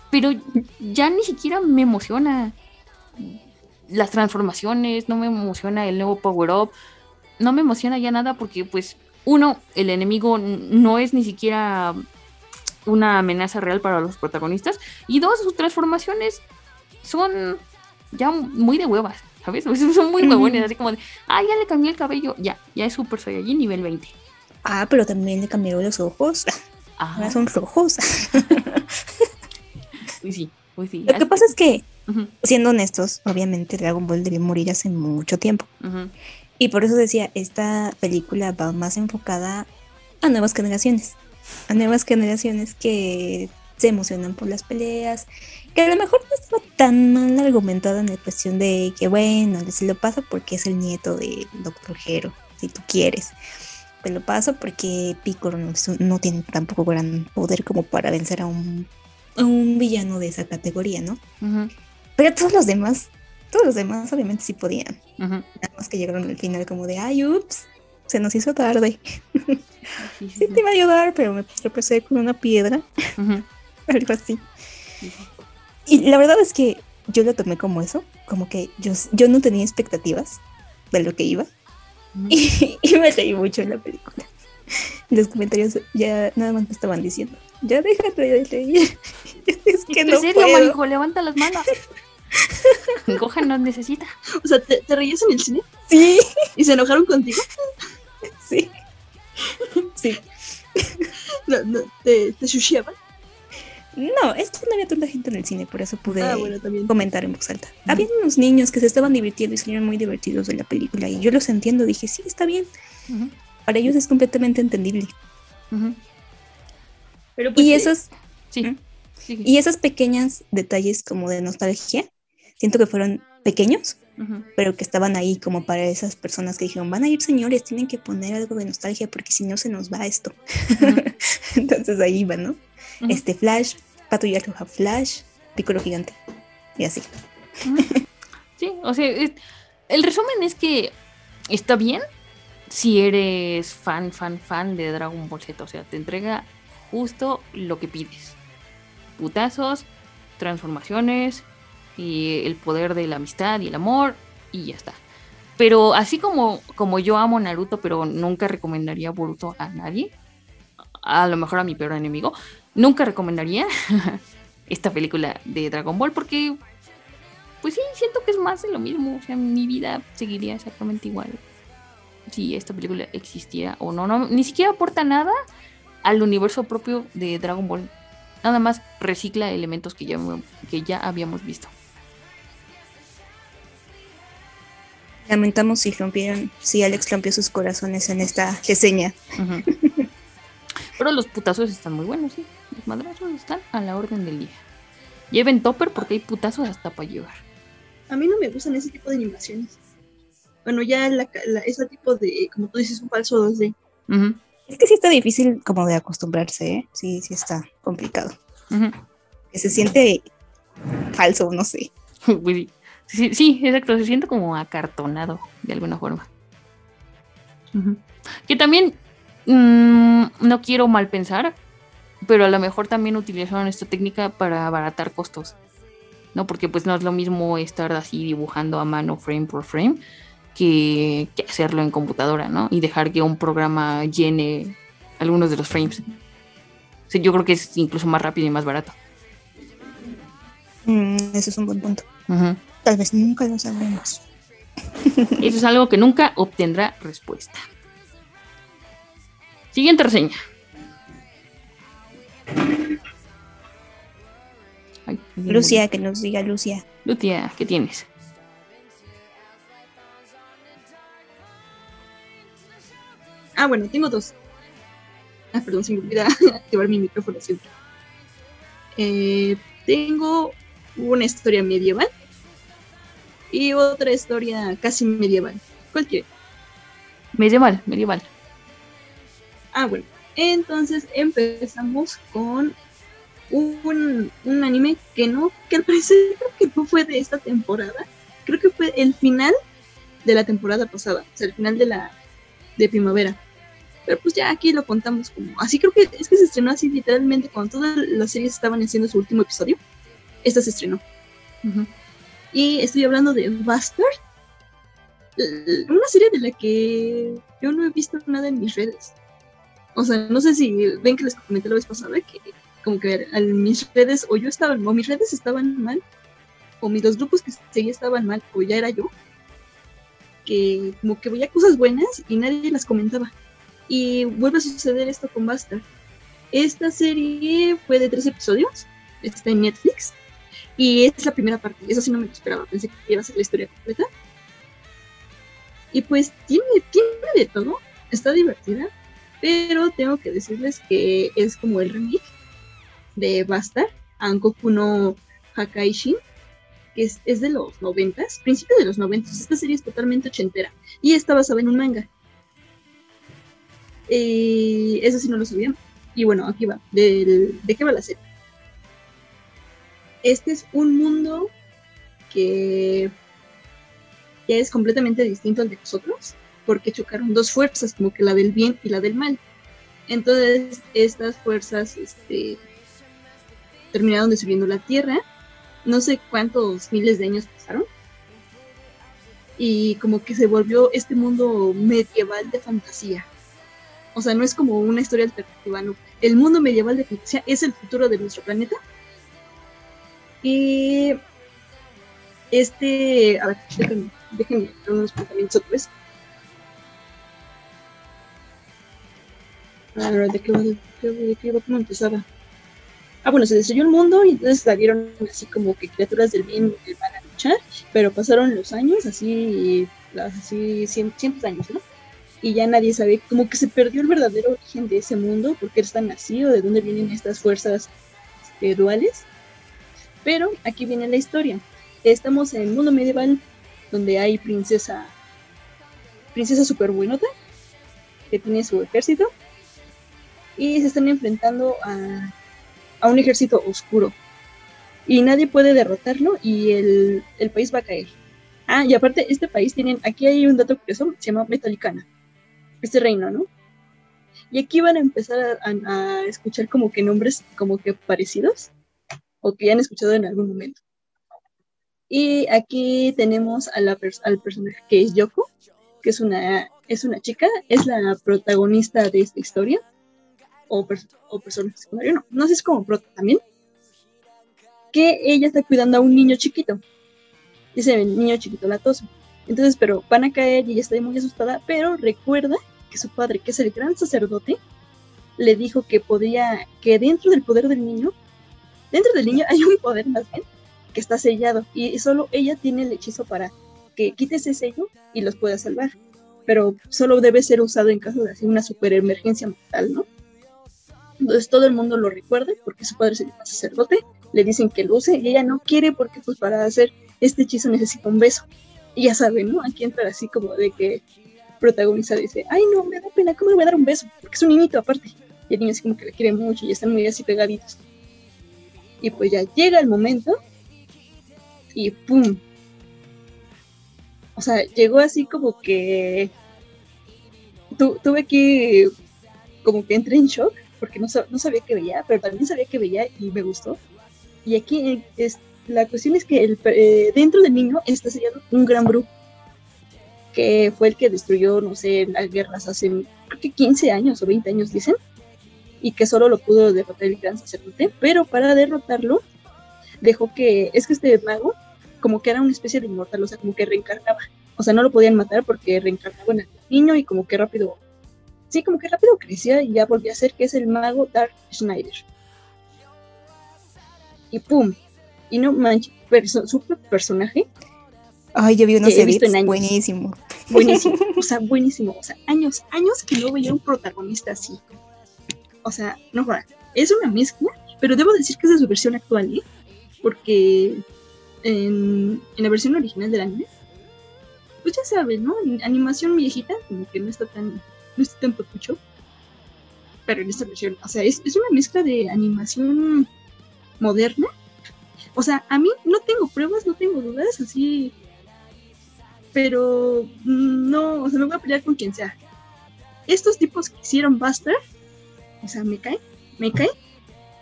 pero ya ni siquiera me emociona las transformaciones, no me emociona el nuevo power up, no me emociona ya nada porque pues uno, el enemigo no es ni siquiera una amenaza real para los protagonistas y dos, sus transformaciones son ya muy de huevas, ¿sabes? Son muy huevones, así como de, ah, ya le cambié el cabello, ya, ya es Super Saiyajin nivel 20. Ah, pero también le cambiaron los ojos. Ah, Ahora son rojos. pues sí, pues sí. Lo que pasa es que, siendo honestos, obviamente Dragon Ball debió morir hace mucho tiempo. Y por eso decía, esta película va más enfocada a nuevas generaciones. A nuevas generaciones que se emocionan por las peleas. Que a lo mejor no estaba tan mal argumentada en la cuestión de que, bueno, se lo pasa porque es el nieto del Doctor Hero, si tú quieres. Te lo paso porque Piccolo no, no tiene tampoco gran poder como para vencer a un, a un villano de esa categoría, ¿no? Pero todos los demás, todos los demás obviamente sí podían. Nada más que llegaron al final como de, ay, ups, se nos hizo tarde. Sí, sí, Sí sí. te iba a ayudar, pero me tropecé con una piedra, algo así. sí, sí. Y la verdad es que yo lo tomé como eso, como que yo, yo no tenía expectativas de lo que iba y, y me reí mucho en la película. Los comentarios ya nada más me estaban diciendo, ya déjate de reír. es que ¿En no serio, puedo. Marico? Levanta las manos. Gohan nos necesita. O sea, ¿te, te reías en el cine? Sí, ¿Y se enojaron contigo? sí. Sí. No, no, ¿Te, te? No, es que no había tanta gente en el cine, por eso pude Ah, bueno, comentar en voz alta. Había unos niños que se estaban divirtiendo y salieron muy divertidos de la película y yo los entiendo, dije, sí, está bien. Para ellos es completamente entendible. Pero pues, Y eh, esos, Sí. ¿Mm? y esos pequeños detalles como de nostalgia, siento que fueron pequeños, Pero que estaban ahí como para esas personas que dijeron, van a ir señores, tienen que poner algo de nostalgia porque si no se nos va esto. Entonces ahí iba, ¿no? Este Flash, Patrulla Roja Flash, Piccolo Gigante. Y así. Sí, o sea, es- el resumen es que está bien si eres fan, fan, fan de Dragon Ball Z. O sea, te entrega justo lo que pides. Putazos, transformaciones y el poder de la amistad y el amor y ya está. Pero así como, como yo amo Naruto, pero nunca recomendaría Boruto a nadie, a lo mejor a mi peor enemigo, nunca recomendaría esta película de Dragon Ball porque pues sí, siento que es más de lo mismo. O sea, mi vida seguiría exactamente igual si esta película existiera o no. no ni siquiera aporta nada al universo propio de Dragon Ball. Nada más recicla elementos que ya, que ya habíamos visto. Lamentamos si rompieron, si Alex rompió sus corazones en esta reseña. Pero los putazos están muy buenos, sí. Los madrazos están a la orden del día. Lleven topper porque hay putazos hasta para llevar. A mí no me gustan ese tipo de animaciones. Bueno, ya la, la- ese tipo de, como tú dices, un falso 2D. Ujú, Es que sí está difícil como de acostumbrarse, ¿eh? Sí, sí está complicado. Que se siente falso, no sé. sí. Sí, exacto, se siente como acartonado de alguna forma. Que también mm, no quiero mal pensar, pero a lo mejor también utilizaron esta técnica para abaratar costos. ¿No? Porque pues no es lo mismo estar así dibujando a mano frame por frame que, que hacerlo en computadora, ¿no? Y dejar que un programa llene algunos de los frames. O sea, yo creo que es incluso más rápido y más barato. Mm, eso es un buen punto. Ujú. Tal vez nunca lo sabremos. Eso es algo que nunca obtendrá respuesta. Siguiente reseña. Ay, Lucia, que nos diga Lucia. Lucia, ¿qué tienes? Ah, bueno, tengo dos. Ah, perdón, se me olvida activar mi micrófono siempre. Eh, tengo una historia medieval y otra historia casi medieval. ¿Cuál quiere? Medieval, medieval. Ah, bueno. Entonces empezamos con un, un anime que no, que al parecer creo que no fue de esta temporada. Creo que fue el final de la temporada pasada, o sea, el final de la de primavera. Pero pues ya aquí lo contamos como. Así creo que es que se estrenó así literalmente cuando todas las series estaban haciendo su último episodio. Esta se estrenó. Ujú. Y estoy hablando de Bastard. Una serie de la que yo no he visto nada en mis redes. O sea, no sé si ven que les comenté la vez pasada que como que mis redes o yo estaba o mis redes estaban mal o mis los grupos que seguía estaban mal o ya era yo que como que veía cosas buenas y nadie las comentaba. Y vuelve a suceder esto con Bastard. Esta serie fue de tres episodios, está en Netflix y es la primera parte. Eso sí no me lo esperaba, pensé que iba a ser la historia completa. Y pues tiene, tiene de todo, está divertida, pero tengo que decirles que es como el remake de Bastard, Ankoku no Hakaishin, que es, es de los noventas, principio de los noventas. Esta serie es totalmente ochentera y está basada en un manga. Eh, eso sí no lo sabían. Y bueno, aquí va. Del- ¿De qué va la serie? Este es un mundo que ya es completamente distinto al de nosotros, porque chocaron dos fuerzas, como que la del bien y la del mal. Entonces, estas fuerzas este, terminaron destruyendo la Tierra. No sé cuántos miles de años pasaron. Y como que se volvió este mundo medieval de fantasía. O sea, no es como una historia alternativa, no. El mundo medieval de fantasía es el futuro de nuestro planeta. Y este, a ver, déjenme, déjenme unos pensamientos otra vez. A ver, ¿de qué, de qué, de qué? ¿Cómo empezaba? Ah, bueno, se destruyó el mundo y entonces salieron así como que criaturas del bien mal a luchar, pero pasaron los años, así, así cien- cientos años, ¿no? y ya nadie sabe, como que se perdió el verdadero origen de ese mundo, porque están así o de dónde vienen estas fuerzas este, duales. Pero aquí viene la historia. Estamos en el mundo medieval donde hay princesa, princesa super buenota, que tiene su ejército, y se están enfrentando a, a un ejército oscuro. Y nadie puede derrotarlo y el, el país va a caer. Ah, y aparte, este país tienen, aquí hay un dato curioso, se llama Metalicana, este reino, ¿no? Y aquí van a empezar a, a escuchar como que nombres como que parecidos, o que han escuchado en algún momento. Y aquí tenemos a la pers- al personaje que es Yoko, que es una, es una chica, es la protagonista de esta historia, o, pers- o personaje secundario, no, no sé, es como prota también, que ella está cuidando a un niño chiquito, ese niño chiquito latoso. Entonces, pero van a caer y ella está muy asustada, pero recuerda que su padre, que es el gran sacerdote, le dijo que podía, que dentro del poder del niño, dentro del niño hay un poder más bien, que está sellado, y solo ella tiene el hechizo para que quite ese sello y los pueda salvar. Pero solo debe ser usado en caso de así una super emergencia mortal, ¿no? Entonces todo el mundo lo recuerda porque su padre es el sacerdote, le dicen que lo use y ella no quiere porque pues para hacer este hechizo necesita un beso. Y ya saben, ¿no? Aquí entra así como de que protagonista dice, ay no, me da pena, ¿cómo le voy a dar un beso? Porque es un niñito aparte. Y el niño así como que le quiere mucho y están muy así pegaditos. Y pues ya llega el momento y ¡pum! O sea, llegó así como que tu- tuve que como que entré en shock porque no, no sabía que veía, pero también sabía que veía y me gustó. Y aquí es, la cuestión es que el, eh, dentro del niño está sellado un gran brujo que fue el que destruyó, no sé, las guerras hace creo que 15 años o 20 años dicen, y que solo lo pudo derrotar el gran sacerdote, pero para derrotarlo dejó que, es que este mago como que era una especie de inmortal, o sea, como que reencarnaba, o sea, no lo podían matar porque reencarnaba en el niño y como que rápido, sí, como que rápido crecía y ya volvía a ser que es el mago Dark Schneider. Y pum, y no manches, perso- su personaje Ay, yo vi unos he visto en años. buenísimo. buenísimo, o sea, buenísimo, o sea, años, años que no veía un protagonista así. O sea, no jodas, es una mezcla, pero debo decir que es de su versión actual, ¿eh? Porque en, la versión original del anime, pues ya saben, ¿no? Animación viejita, como que no está tan, no está tan papucho. Pero en esta versión, o sea, es, es una mezcla de animación moderna. O sea, a mí no tengo pruebas, no tengo dudas, así pero no, o sea, me voy a pelear con quien sea. Estos tipos que hicieron Buster, o sea, me cae, me cae,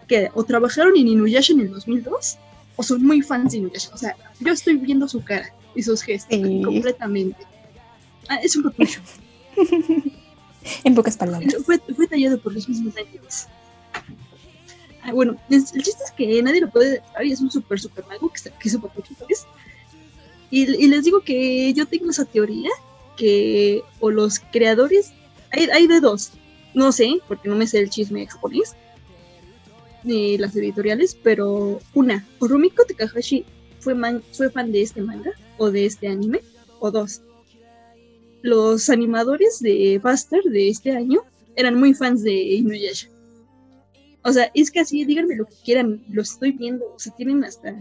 que o trabajaron en Inuyasha en el 2002, o son muy fans de Inuyasha. O sea, yo estoy viendo su cara y sus gestos Sí. completamente. Ah, es un papucho. En pocas palabras. fue, fue tallado por los mismos ángeles. Ah, bueno, es- el chiste es que nadie lo puede detectar y es un super, super mago que, que es un papucho, ¿sabes? Y, y les digo que yo tengo esa teoría que o los creadores, hay, hay de dos, no sé, porque no me sé el chisme japonés, ni las editoriales, pero una, Rumiko Takahashi fue fan de este manga o de este anime, o dos, los animadores de Buster de este año eran muy fans de Inuyasha. O sea, es que así, díganme lo que quieran, lo estoy viendo, o sea, tienen hasta,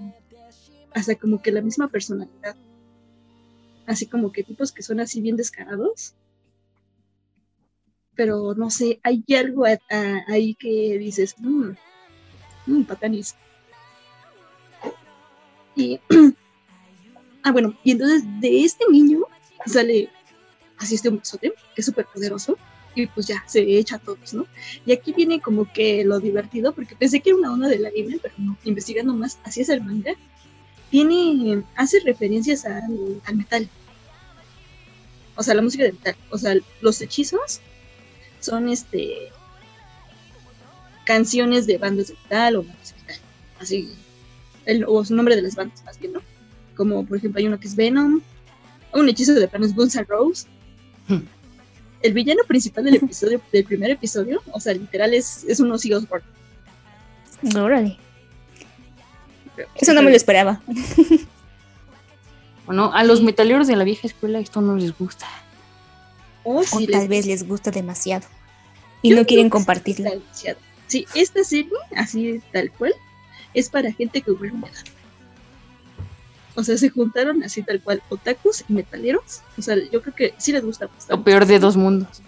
hasta como que la misma personalidad. Así como que tipos que son así bien descarados. Pero no sé, hay algo ahí que dices, mmm, mmm, patanis. Y, ah, bueno, y entonces de este niño sale así este besote, que es súper poderoso, y pues ya, se echa a todos, ¿no? Y aquí viene como que lo divertido, porque pensé que era una onda del anime, pero no, investigando más, así es el manga, tiene, hace referencias al, al metal. O sea, la música de metal. O sea, los hechizos son este canciones de bandas de metal o bandas de metal. Así, el, o su nombre de las bandas más bien, ¿no? Como por ejemplo hay uno que es Venom, un hechizo de plano es Guns N' Roses. Hmm. El villano principal del episodio, del primer episodio, o sea, literal es, es un Ozzy Osbourne. Órale. Eso no me lo esperaba. Bueno, a los metaleros de la vieja escuela esto no les gusta. O, tal les vez les gusta demasiado y Yo no quieren compartirla. Sí, esta serie, así tal cual, es para gente que huele humedad. O sea, se juntaron así tal cual, otakus y metaleros. O sea, yo creo que sí les gusta Lo bastante. peor de dos mundos.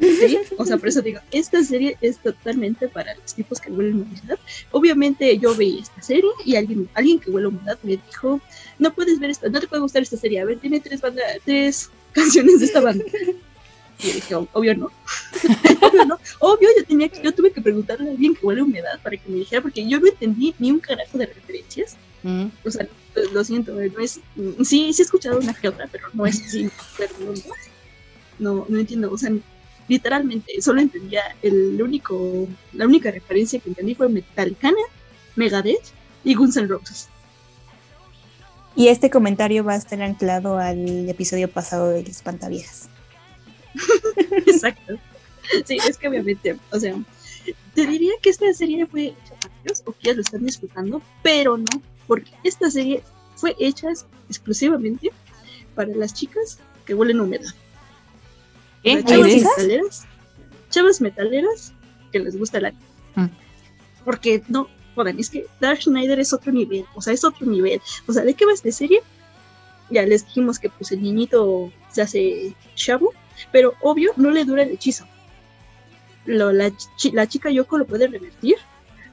¿sí? O sea, por eso digo, esta serie es totalmente para los tipos que huelen humedad. Obviamente yo vi esta serie y alguien, alguien que huele humedad me dijo, no puedes ver esta, no te puede gustar esta serie. A ver, tiene tres bandas, tres canciones de esta banda. Y yo dije, "Ob- obvio no. obvio no. Obvio, yo tenía que, yo tuve que preguntarle a alguien que huele humedad para que me dijera, porque yo no entendí ni un carajo de referencias. Mm. O sea, lo- lo siento, no es, sí, sí he escuchado una que otra, pero no es así, no, no, entiendo, o sea, literalmente solo entendía el único, la única referencia que entendí fue Metallicana, Megadeth y Guns N' Roses. Y este comentario va a estar anclado al episodio pasado del Espantaviejas. Exacto. Sí, es que obviamente, o sea, te diría que esta serie fue hecha para ellos o que ellos lo están disfrutando, pero no, porque esta serie fue hecha exclusivamente para las chicas que huelen humedad. ¿Qué? O sea, ¿Hay chavas metaleras, chavas metaleras que les gusta el anime. Mm. Porque no, jodan, es que Dark Schneider es otro nivel, o sea, es otro nivel. O sea, ¿de qué va esta serie? Ya les dijimos que pues el niñito se hace chavo, pero obvio no le dura el hechizo. Lo- la, la chica Yoko lo puede revertir,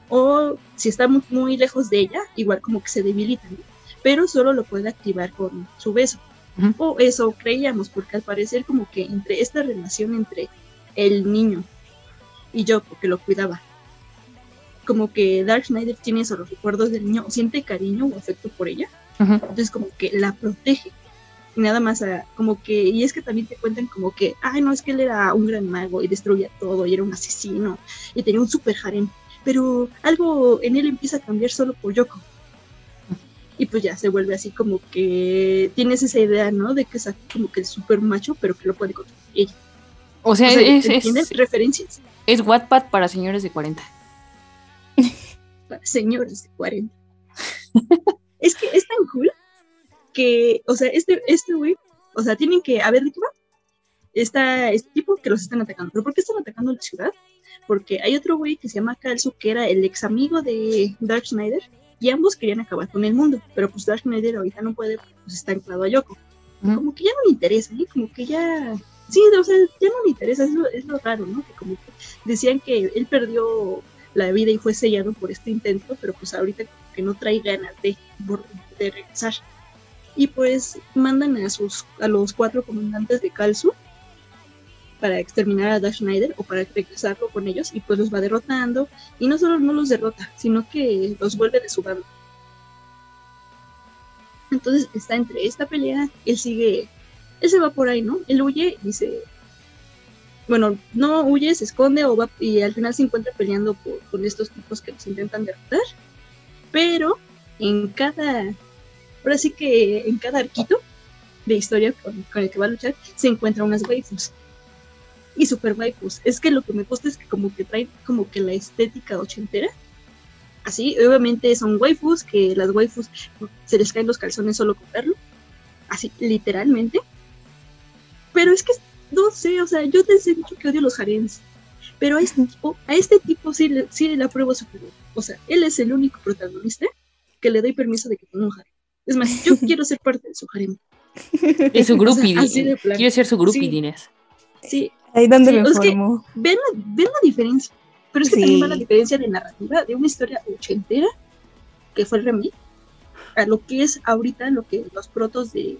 o si está muy, muy lejos de ella, igual como que se debilita, ¿no? pero solo lo puede activar con su beso. Ujú. O eso creíamos, porque al parecer como que entre esta relación entre el niño y Yoko, que lo cuidaba, como que Dark Schneider tiene esos recuerdos del niño, siente cariño o afecto por ella, Ujú. entonces como que la protege. Y nada más, ah, como que, y es que también te cuentan como que, ay, no, es que él era un gran mago y destruía todo y era un asesino y tenía un super harem, pero algo en él empieza a cambiar solo por Yoko. Y pues ya se vuelve así como que tienes esa idea, ¿no? De que es como que el super macho, pero que lo puede controlar ella. O sea, O sea, es. Referencias es Wattpad para señores de 40. para señores de 40. es que es tan cool que, o sea, este, este güey, o sea, tienen que, a ver, ¿de qué va? Está este tipo que los están atacando. ¿Pero por qué están atacando la ciudad? Porque hay otro güey que se llama Kalsu, que era el ex amigo de Dark Schneider, y ambos querían acabar con el mundo, pero pues Dark Schneider ahorita no puede, pues está anclado a Yoko. Como que ya no le interesa, ¿eh? Como que ya, sí, o sea, ya no le interesa, es lo, es lo raro, ¿no? Que como que decían que él perdió la vida y fue sellado por este intento, pero pues ahorita como que no trae ganas de, de regresar. Y pues mandan a sus a los cuatro comandantes de Kalsu para exterminar a Dash Schneider o para regresarlo con ellos y pues los va derrotando y no solo no los derrota, sino que los vuelve de su bando. Entonces está entre esta pelea, él sigue, él se va por ahí, ¿no? Él huye y se, bueno, no huye, se esconde o va y al final se encuentra peleando con estos tipos que los intentan derrotar, pero en cada, ahora sí que en cada arquito de historia con, con el que va a luchar se encuentra unas waifus y super waifus. Es que lo que me gusta es que como que traen como que la estética ochentera. Así, obviamente son waifus, que las waifus se les caen los calzones solo con verlo. Así, literalmente. Pero es que, no sé, o sea, yo les he dicho que odio los harems. Pero a este tipo, a este tipo sí, le, sí le apruebo su. O sea, él es el único protagonista que le doy permiso de que tenga un harem. Es más, yo quiero ser parte de su harem. Es su groupie. O sea, de. Quiere ser su groupie, Sí. Dines. Sí, Ahí donde Sí, me es que- ven la, ven la diferencia. Pero es que Sí. también va la diferencia de narrativa de una historia ochentera, que fue el remake, a lo que es ahorita lo que los protos de,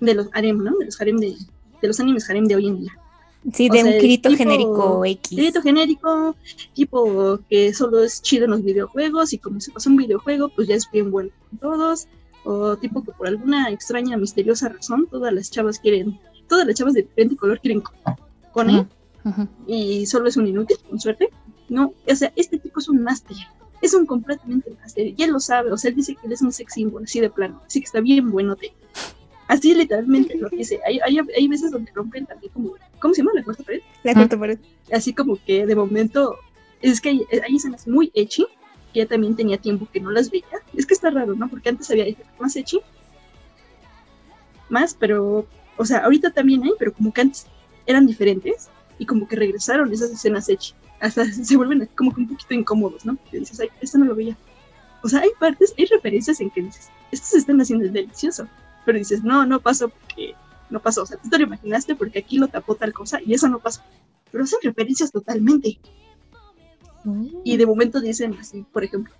de los harem, ¿no? De los harem de, de los animes harem de hoy en día. Sí, o de sea, un tipo- genérico X. Grito genérico, tipo que solo es chido en los videojuegos y como se pasa un videojuego, pues ya es bien bueno con todos. O tipo que por alguna extraña, misteriosa razón, todas las chavas quieren, todas las chavas de diferente color quieren con, con él Ujú. Ujú. y solo es un inútil, con suerte. No, o sea, este tipo es un máster. Es un completamente máster. Y él lo sabe. O sea, él dice que él es un sex symbol, así de plano. Así que está bien bueno. De... Así literalmente lo dice. Hay, hay, hay veces donde rompen también como... ¿Cómo se llama la cuarta pared? La cuarta pared. Así como que de momento... Es que hay, hay escenas muy echi. Que ya también tenía tiempo que no las veía. Es que está raro, ¿no? Porque antes había más echi. Más, pero... O sea, ahorita también hay, pero como que antes eran diferentes y como que regresaron esas escenas hechas. Hasta se vuelven como que un poquito incómodos, ¿no? Dices, ay, esto no lo veía. O sea, hay partes, hay referencias en que dices, esto se están haciendo delicioso. Pero dices, no, no pasó porque no pasó. O sea, tú te lo imaginaste porque aquí lo tapó tal cosa y eso no pasó. Pero hacen referencias totalmente. Y de momento dicen así, por ejemplo,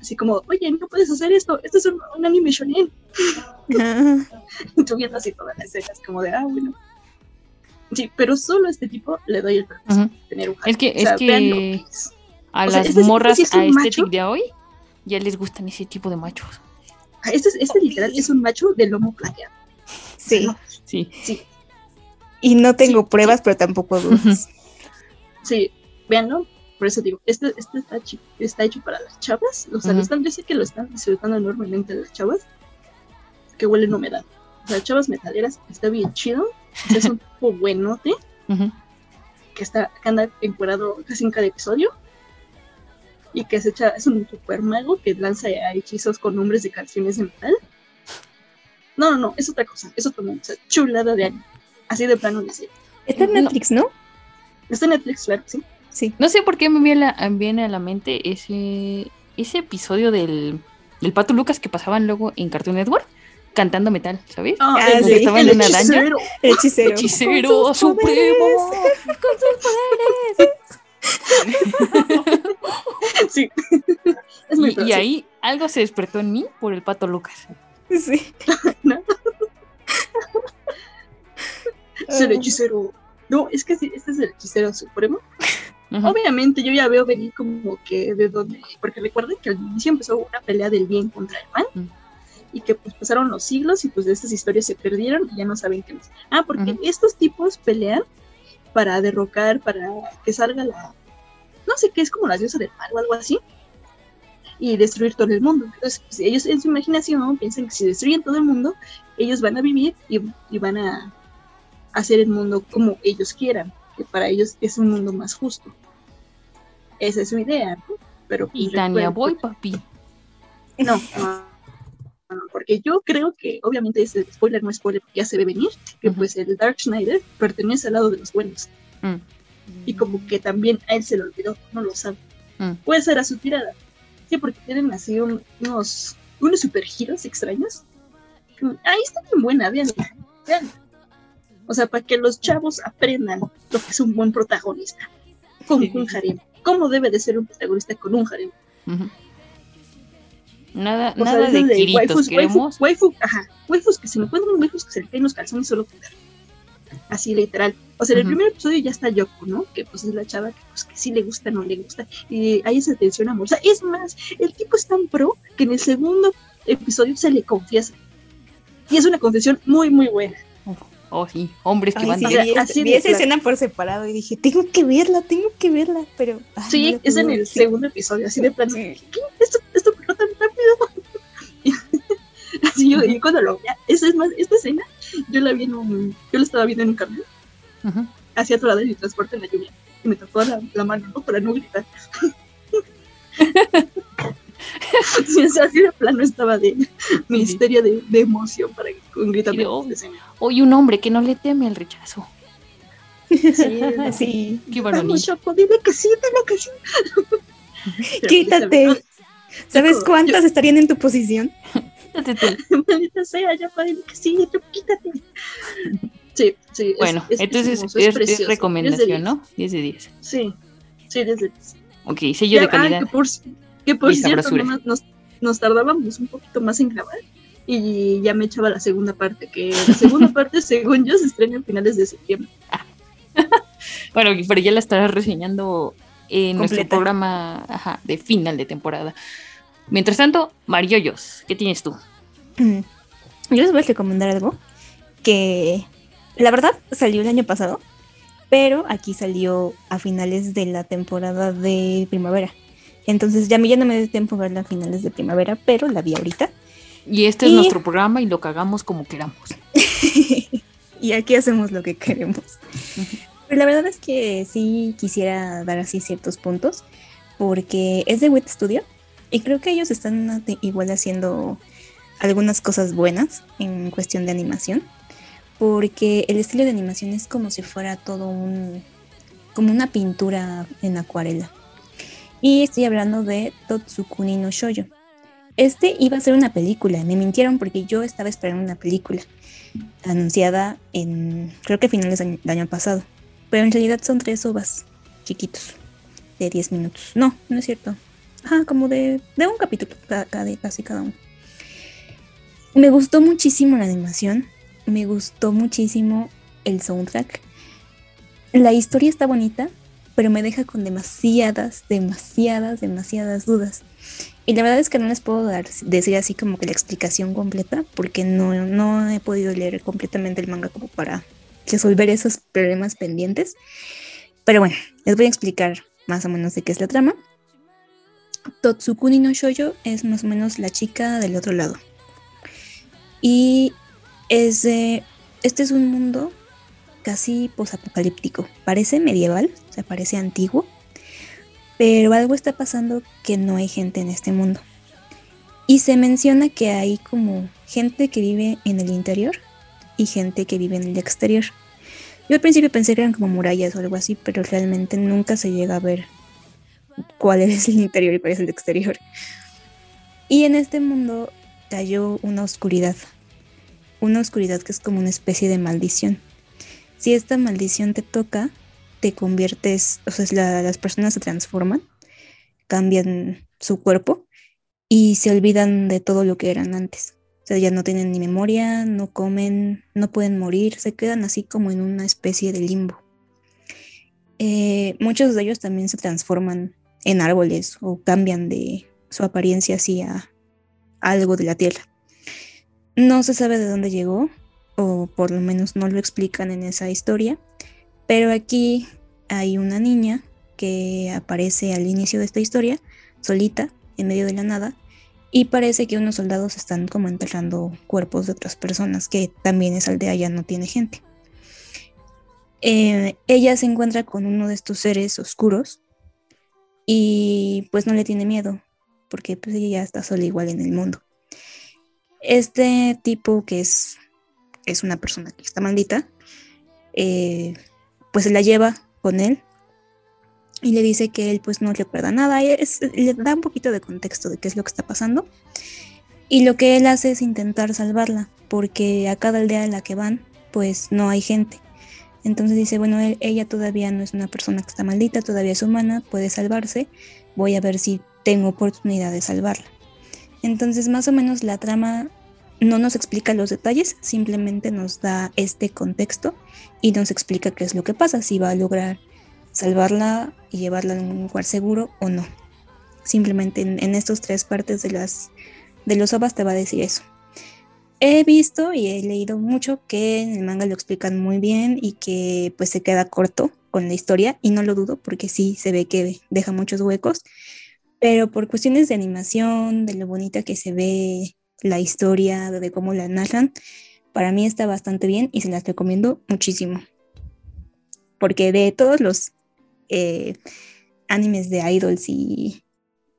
así como, oye, no puedes hacer esto, esto es un, un anime shonen. Y tú viendo así todas las escenas, como de, ah, bueno. Sí, pero solo a este tipo le doy el permiso de tener un Es que, O sea, es que a o sea, las este morras este sí es un aesthetic macho. de hoy ya les gustan ese tipo de machos. Ah, Este, es- este literal es un macho de lomo plateado. Sí. Sí. Sí, Y no tengo Sí, pruebas, pero tampoco dudas. sí, véanlo. Por eso digo, este, este está, está hecho para las chavas. O sea, lo Ujú. están, yo sé que lo están disfrutando enormemente las chavas. Que huelen humedad. O sea, chavas metaleras, está bien chido. es un tipo buenote. Que está que anda encuadrado casi en cada episodio y que se echa, es un super mago que lanza hechizos con nombres de canciones de metal. No, no, no, es otra cosa, es otro mundo, o sea, chulada de anime. Así de plano dice. Está en No. Netflix, ¿no? Está en Netflix, claro, sí. Sí. No sé por qué me viene a la, viene a la mente ese, ese episodio del, del Pato Lucas que pasaban luego en Cartoon Network cantando metal, ¿sabes? Ah, el, sí. Estaba el en una hechicero. El hechicero. Hechicero Con sus supremo. poderes. Sí. es muy Y, y ahí algo se despertó en mí por el Pato Lucas. Sí. Es el hechicero. No, es que sí, este es el hechicero supremo. Obviamente yo ya veo venir como que de dónde, porque recuerden que al inicio empezó una pelea del bien contra el mal y que pues pasaron los siglos y pues de estas historias se perdieron y ya no saben qué más. Ah, porque estos tipos pelean para derrocar, para que salga la, no sé qué es como la diosa del mal o algo así y destruir todo el mundo. Entonces pues, ellos en su imaginación piensan que si destruyen todo el mundo, ellos van a vivir y, y van a hacer el mundo como ellos quieran, que para ellos es un mundo más justo. Esa es su idea, ¿no? Pero Y pues, Tania, recuerden- voy, papi. No, no, no, porque yo creo que, obviamente, ese spoiler no es spoiler, ya se ve venir, que pues el Dark Schneider pertenece al lado de los buenos. Mm. Y como que también a él se lo olvidó, no lo sabe. Mm. Puede ser a su tirada. Sí, porque tienen así un- unos, unos super giros extraños. Como, Ahí está bien buena, vean, vean. O sea, para que los chavos aprendan lo que es un buen protagonista con Sí. un harem. ¿Cómo debe de ser un protagonista con un harem? Nada, O sea, nada de Kiritos waifus, queremos. waifu, waifu, ajá, waifus que se me encuentran waifus que se le caen los calzones solo con ver. Así literal. O sea, en el primer episodio ya está Yoko, ¿no? Que pues es la chava que, pues, que sí le gusta, no le gusta. Y hay esa tensión amor. O sea, es más, el tipo es tan pro que en el segundo episodio se le confiesa. Y es una confesión muy, muy buena. Oh, sí, hombres que Ay, van sí, a- de- vi, así vi esa escena por separado y dije, tengo que verla, tengo que verla, pero... ay, no Sí, la es en el sí. segundo episodio, así de plano. Sí. ¿Qué? ¿Esto, esto pasó tan rápido? así yo, y cuando lo vi, esa es más, esta escena, yo la vi en un, yo la estaba viendo en un camión. Ujú. hacia otro lado de mi transporte en la lluvia y me tocó la, la mano ¿no? para no gritar. O sea, así de plano estaba de mi Sí. histeria de, de emoción para con de, oh, Hoy un hombre que no le teme al rechazo. Sí, Sí, Qué Vamos. Choco, dile que sí, dile que sí. Pero, quítate. ¿Sabes cuántas estarían en tu posición? Quítate tú. yo- Maldita sea, ya para dile que sí, quítate. Sí, sí. es- Bueno, es- es entonces es, es precioso, es de recomendación. ¿no? 10 de 10. Sí, sí, desde Ok, sello de Ya, ah, calidad. que por, que por cierto, nomás nos, nos tardábamos un poquito más en grabar y ya me echaba la segunda parte, que la segunda parte, según yo, se estrena a finales de septiembre. Bueno, pero ya la estarás reseñando en nuestro programa ajá, de final de temporada. Mientras tanto, Marioyos, ¿qué tienes tú? Mm. Yo les voy a recomendar algo que la verdad salió el año pasado, pero aquí salió a finales de la temporada de primavera. Entonces ya a mí ya no me dio tiempo verla a finales de primavera, pero la vi ahorita. Y este es nuestro programa y lo cagamos como queramos. y aquí hacemos lo que queremos. Pero la verdad es que sí quisiera dar así ciertos puntos, porque es de Wit Studio y creo que ellos están igual haciendo algunas cosas buenas en cuestión de animación. porque el estilo de animación es como si fuera todo un, como una pintura en acuarela. Y estoy hablando de Totsukuni no Shoujo. Este iba a ser una película, me mintieron porque yo estaba esperando una película anunciada en, creo que finales del año pasado. Pero en realidad son tres ovas chiquitos, de 10 minutos. No, no es cierto. Ajá, como de, de un capítulo, cada- casi cada uno. Me gustó muchísimo la animación, me gustó muchísimo el soundtrack. La historia está bonita, pero me deja con demasiadas, demasiadas, demasiadas dudas. Y la verdad es que no les puedo dar, decir así como que la explicación completa, porque no, no he podido leer completamente el manga como para resolver esos problemas pendientes. Pero bueno, les voy a explicar más o menos de qué es la trama. Totsukuni no Shoujo es más o menos la chica del otro lado. Y es de- este es un mundo casi posapocalíptico. Parece medieval, o sea, parece antiguo. Pero algo está pasando que no hay gente en este mundo. Y se menciona que hay como gente que vive en el interior y gente que vive en el exterior. Yo al principio pensé que eran como murallas o algo así, pero realmente nunca se llega a ver cuál es el interior y cuál es el exterior. Y en este mundo cayó una oscuridad. Una oscuridad que es como una especie de maldición. Si esta maldición te toca, te conviertes, o sea, la- las personas se transforman, cambian su cuerpo y se olvidan de todo lo que eran antes. O sea, ya no tienen ni memoria, no comen, no pueden morir, se quedan así como en una especie de limbo. Eh, muchos de ellos también se transforman en árboles o cambian de su apariencia hacia algo de la tierra. No se sabe de dónde llegó, o por lo menos no lo explican en esa historia, pero aquí hay una niña que aparece al inicio de esta historia, solita, en medio de la nada, y parece que unos soldados están como enterrando cuerpos de otras personas, que también esa aldea ya no tiene gente. Eh, ella se encuentra con uno de estos seres oscuros y pues no le tiene miedo, porque pues ella ya está sola igual en el mundo. Este tipo que es, es una persona que está maldita, eh, pues se la lleva con él y le dice que él pues no recuerda nada, es- le da un poquito de contexto de qué es lo que está pasando. Y lo que él hace es intentar salvarla, porque a cada aldea en la que van, pues no hay gente. Entonces dice, bueno, él- ella todavía no es una persona que está maldita, todavía es humana, puede salvarse, voy a ver si tengo oportunidad de salvarla. Entonces más o menos la trama no nos explica los detalles, simplemente nos da este contexto y nos explica qué es lo que pasa, si va a lograr salvarla y llevarla a un lugar seguro o no. Simplemente en, en estas tres partes de las de los ovas te va a decir eso. He visto y he leído mucho que en el manga lo explican muy bien y que pues se queda corto con la historia y no lo dudo porque sí se ve que deja muchos huecos, pero por cuestiones de animación, de lo bonita que se ve la historia, de cómo la narran, para mí está bastante bien y se las recomiendo muchísimo. Porque de todos los eh, animes de idols y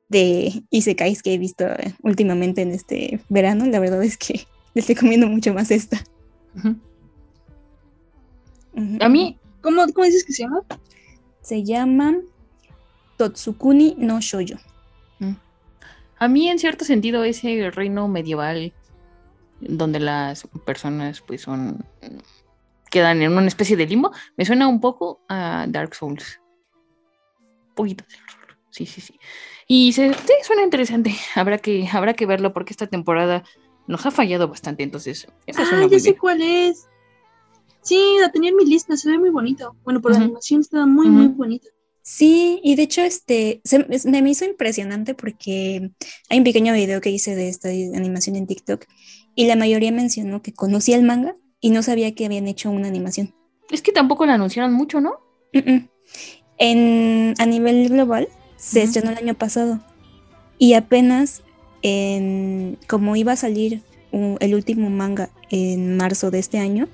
de isekais que he visto eh, últimamente en este verano, la verdad es que les recomiendo mucho más esta. A mí, ¿Cómo, ¿Cómo dices que se llama? se llama Totsukuni no Shoujo. A mí en cierto sentido ese reino medieval donde las personas pues son quedan en una especie de limbo, me suena un poco a Dark Souls. Un poquito de. Sí, sí, sí. Y se, sí, suena interesante. Habrá que, habrá que verlo porque esta temporada nos ha fallado bastante, entonces esa suena Ah, muy ya sé bien. cuál es. Sí, la tenía en mi lista, se ve muy bonito. Bueno, por la animación estaba muy, muy Ujú. Sí, y de hecho este se, me me hizo impresionante porque hay un pequeño video que hice de esta animación en TikTok y la mayoría mencionó que conocía el manga y no sabía que habían hecho una animación. Es que tampoco la anunciaron mucho, ¿no? En, a nivel global se estrenó el año pasado y apenas en, como iba a salir el último manga en marzo de este año,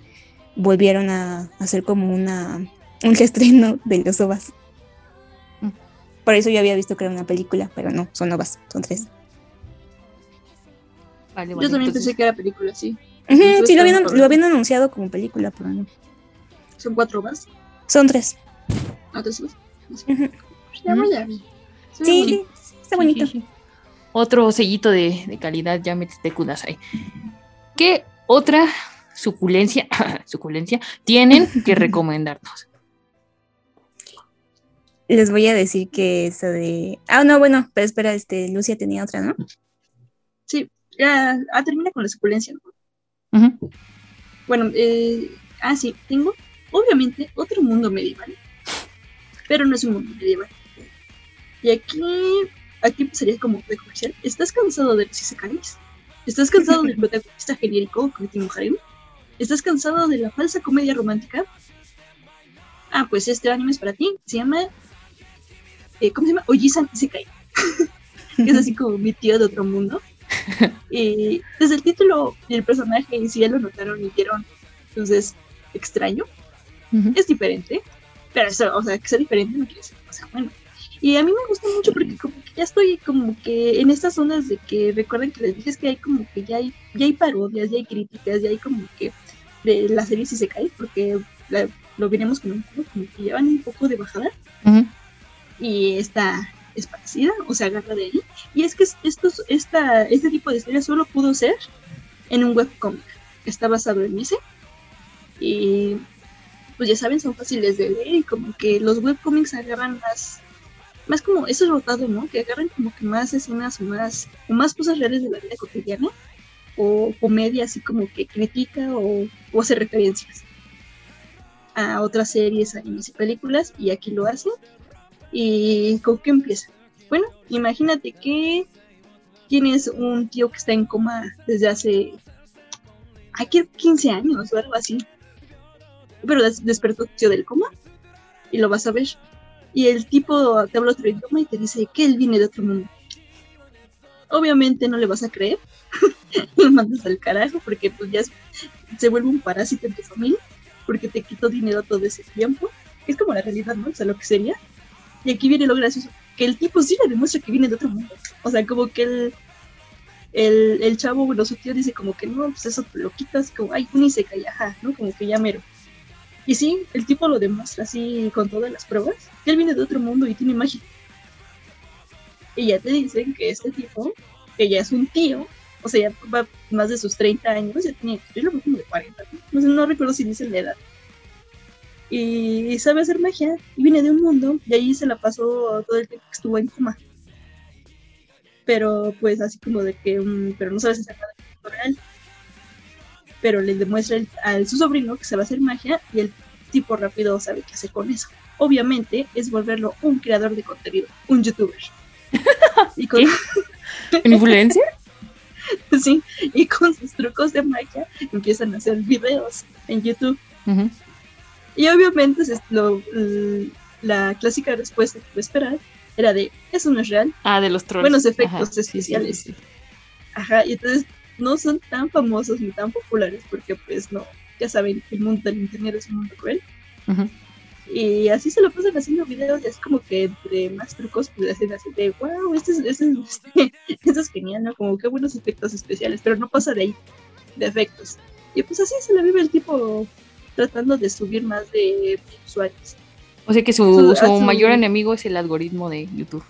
volvieron a hacer como una, un reestreno de los ovas. Por eso yo había visto que era una película, pero no, son ovas, son tres. Vale, Yo también entonces- pensé que era película, sí. Sí, lo habían, está- lo habían anunciado como película, pero no. Son cuatro más. Son tres. ¿No te subes? Ujú. Ya voy a ver. Se ve Sí, sí, está bonito. Sí, sí, sí. Otro sellito de, de calidad, ya metiste kudasai. ¿Qué otra suculencia, suculencia tienen que recomendarnos? Les voy a decir que eso de. Ah, no, bueno, pero espera, este, Lucia tenía otra, ¿no? Sí, ya ah, termina con la suculencia. ¿no? Ujú. Bueno, eh, ah, sí, tengo obviamente otro mundo medieval, pero no es un mundo medieval. Y aquí, aquí sería como de comercial. ¿Estás cansado de los isekais? ¿Estás cansado del protagonista genérico un harem? ¿Estás cansado de la falsa comedia romántica? Ah, pues este anime es para ti. Se llama, eh, ¿cómo se llama? Ojisan Isekai. que es así como mi tío de otro mundo. Y desde el título y el personaje, si ya lo notaron y vieron, entonces extraño, Ujú. es diferente, pero eso, o sea, que sea diferente no quiere decir que sea bueno. Y a mí me gusta mucho porque como que ya estoy como que en estas zonas de que recuerden que les dije es que hay como que ya hay, ya hay parodias, ya hay críticas, ya hay como que de la serie si se cae, porque la- lo veremos comentando, como que llevan un poco de bajada Ujú. Y esta es parecida, o sea, agarra de ahí. Y es que estos, esta, este tipo de historia solo pudo ser en un webcomic. Está basado en ese. Y pues ya saben, son fáciles de leer y como que los webcomics agarran más, más como, eso es rotado, ¿no? Que agarran como que más escenas o más, o más cosas reales de la vida cotidiana o comedia así como que critica o, hace referencias a otras series, animes y películas y aquí lo hacen ¿Y con qué empieza? Bueno, imagínate que tienes un tío que está en coma desde hace aquí 15 años o algo así. Pero des- despertó tío del coma y lo vas a ver. Y el tipo te habla otro idioma y te dice que él viene de otro mundo. Obviamente no le vas a creer. lo mandas al carajo porque pues ya se vuelve un parásito en tu familia porque te quitó dinero todo ese tiempo. Es como la realidad, ¿no? O sea, lo que sería. Y aquí viene lo gracioso, que el tipo sí le demuestra que viene de otro mundo. O sea, como que el, el, chavo, bueno, su tío dice como que no, pues eso te lo quitas, como, ay, un Isekai, ajá, ¿no? Como que ya mero. Y sí, el tipo lo demuestra así con todas las pruebas, que él viene de otro mundo y tiene magia. Y ya te dicen que este tipo, que ya es un tío, o sea, ya va más de sus 30 años, ya tiene, yo lo veo como de 40, ¿no? No, sé, no recuerdo si dice la edad y sabe hacer magia y viene de un mundo y ahí se la pasó todo el tiempo que estuvo en coma. Pero pues así como de que, mm, pero no sabes hacer nada real. Pero le demuestra el- a su sobrino que sabe hacer magia y el tipo rápido sabe qué hacer con eso. Obviamente es volverlo un creador de contenido, un youtuber. y con, ¿En influencia? sí, y con sus trucos de magia empiezan a hacer videos en YouTube. Ujú. Y obviamente es lo- la clásica respuesta que esperar era de, eso no es real. Ah, de los trolls. Buenos efectos Ajá, sí, sí, especiales. sí, sí. Ajá, y entonces no son tan famosos ni tan populares porque pues no, ya saben, el mundo del internet es un mundo cruel. Ujú. Y así se lo pasan haciendo videos y así como que entre más trucos pues hacen así de, wow, este es, este es, esto es genial, ¿no? Como qué buenos efectos especiales, pero no pasa de ahí, de efectos. Y pues así se la vive el tipo tratando de subir más de usuarios. O sea que Su- su, mayor enemigo es el algoritmo de YouTube.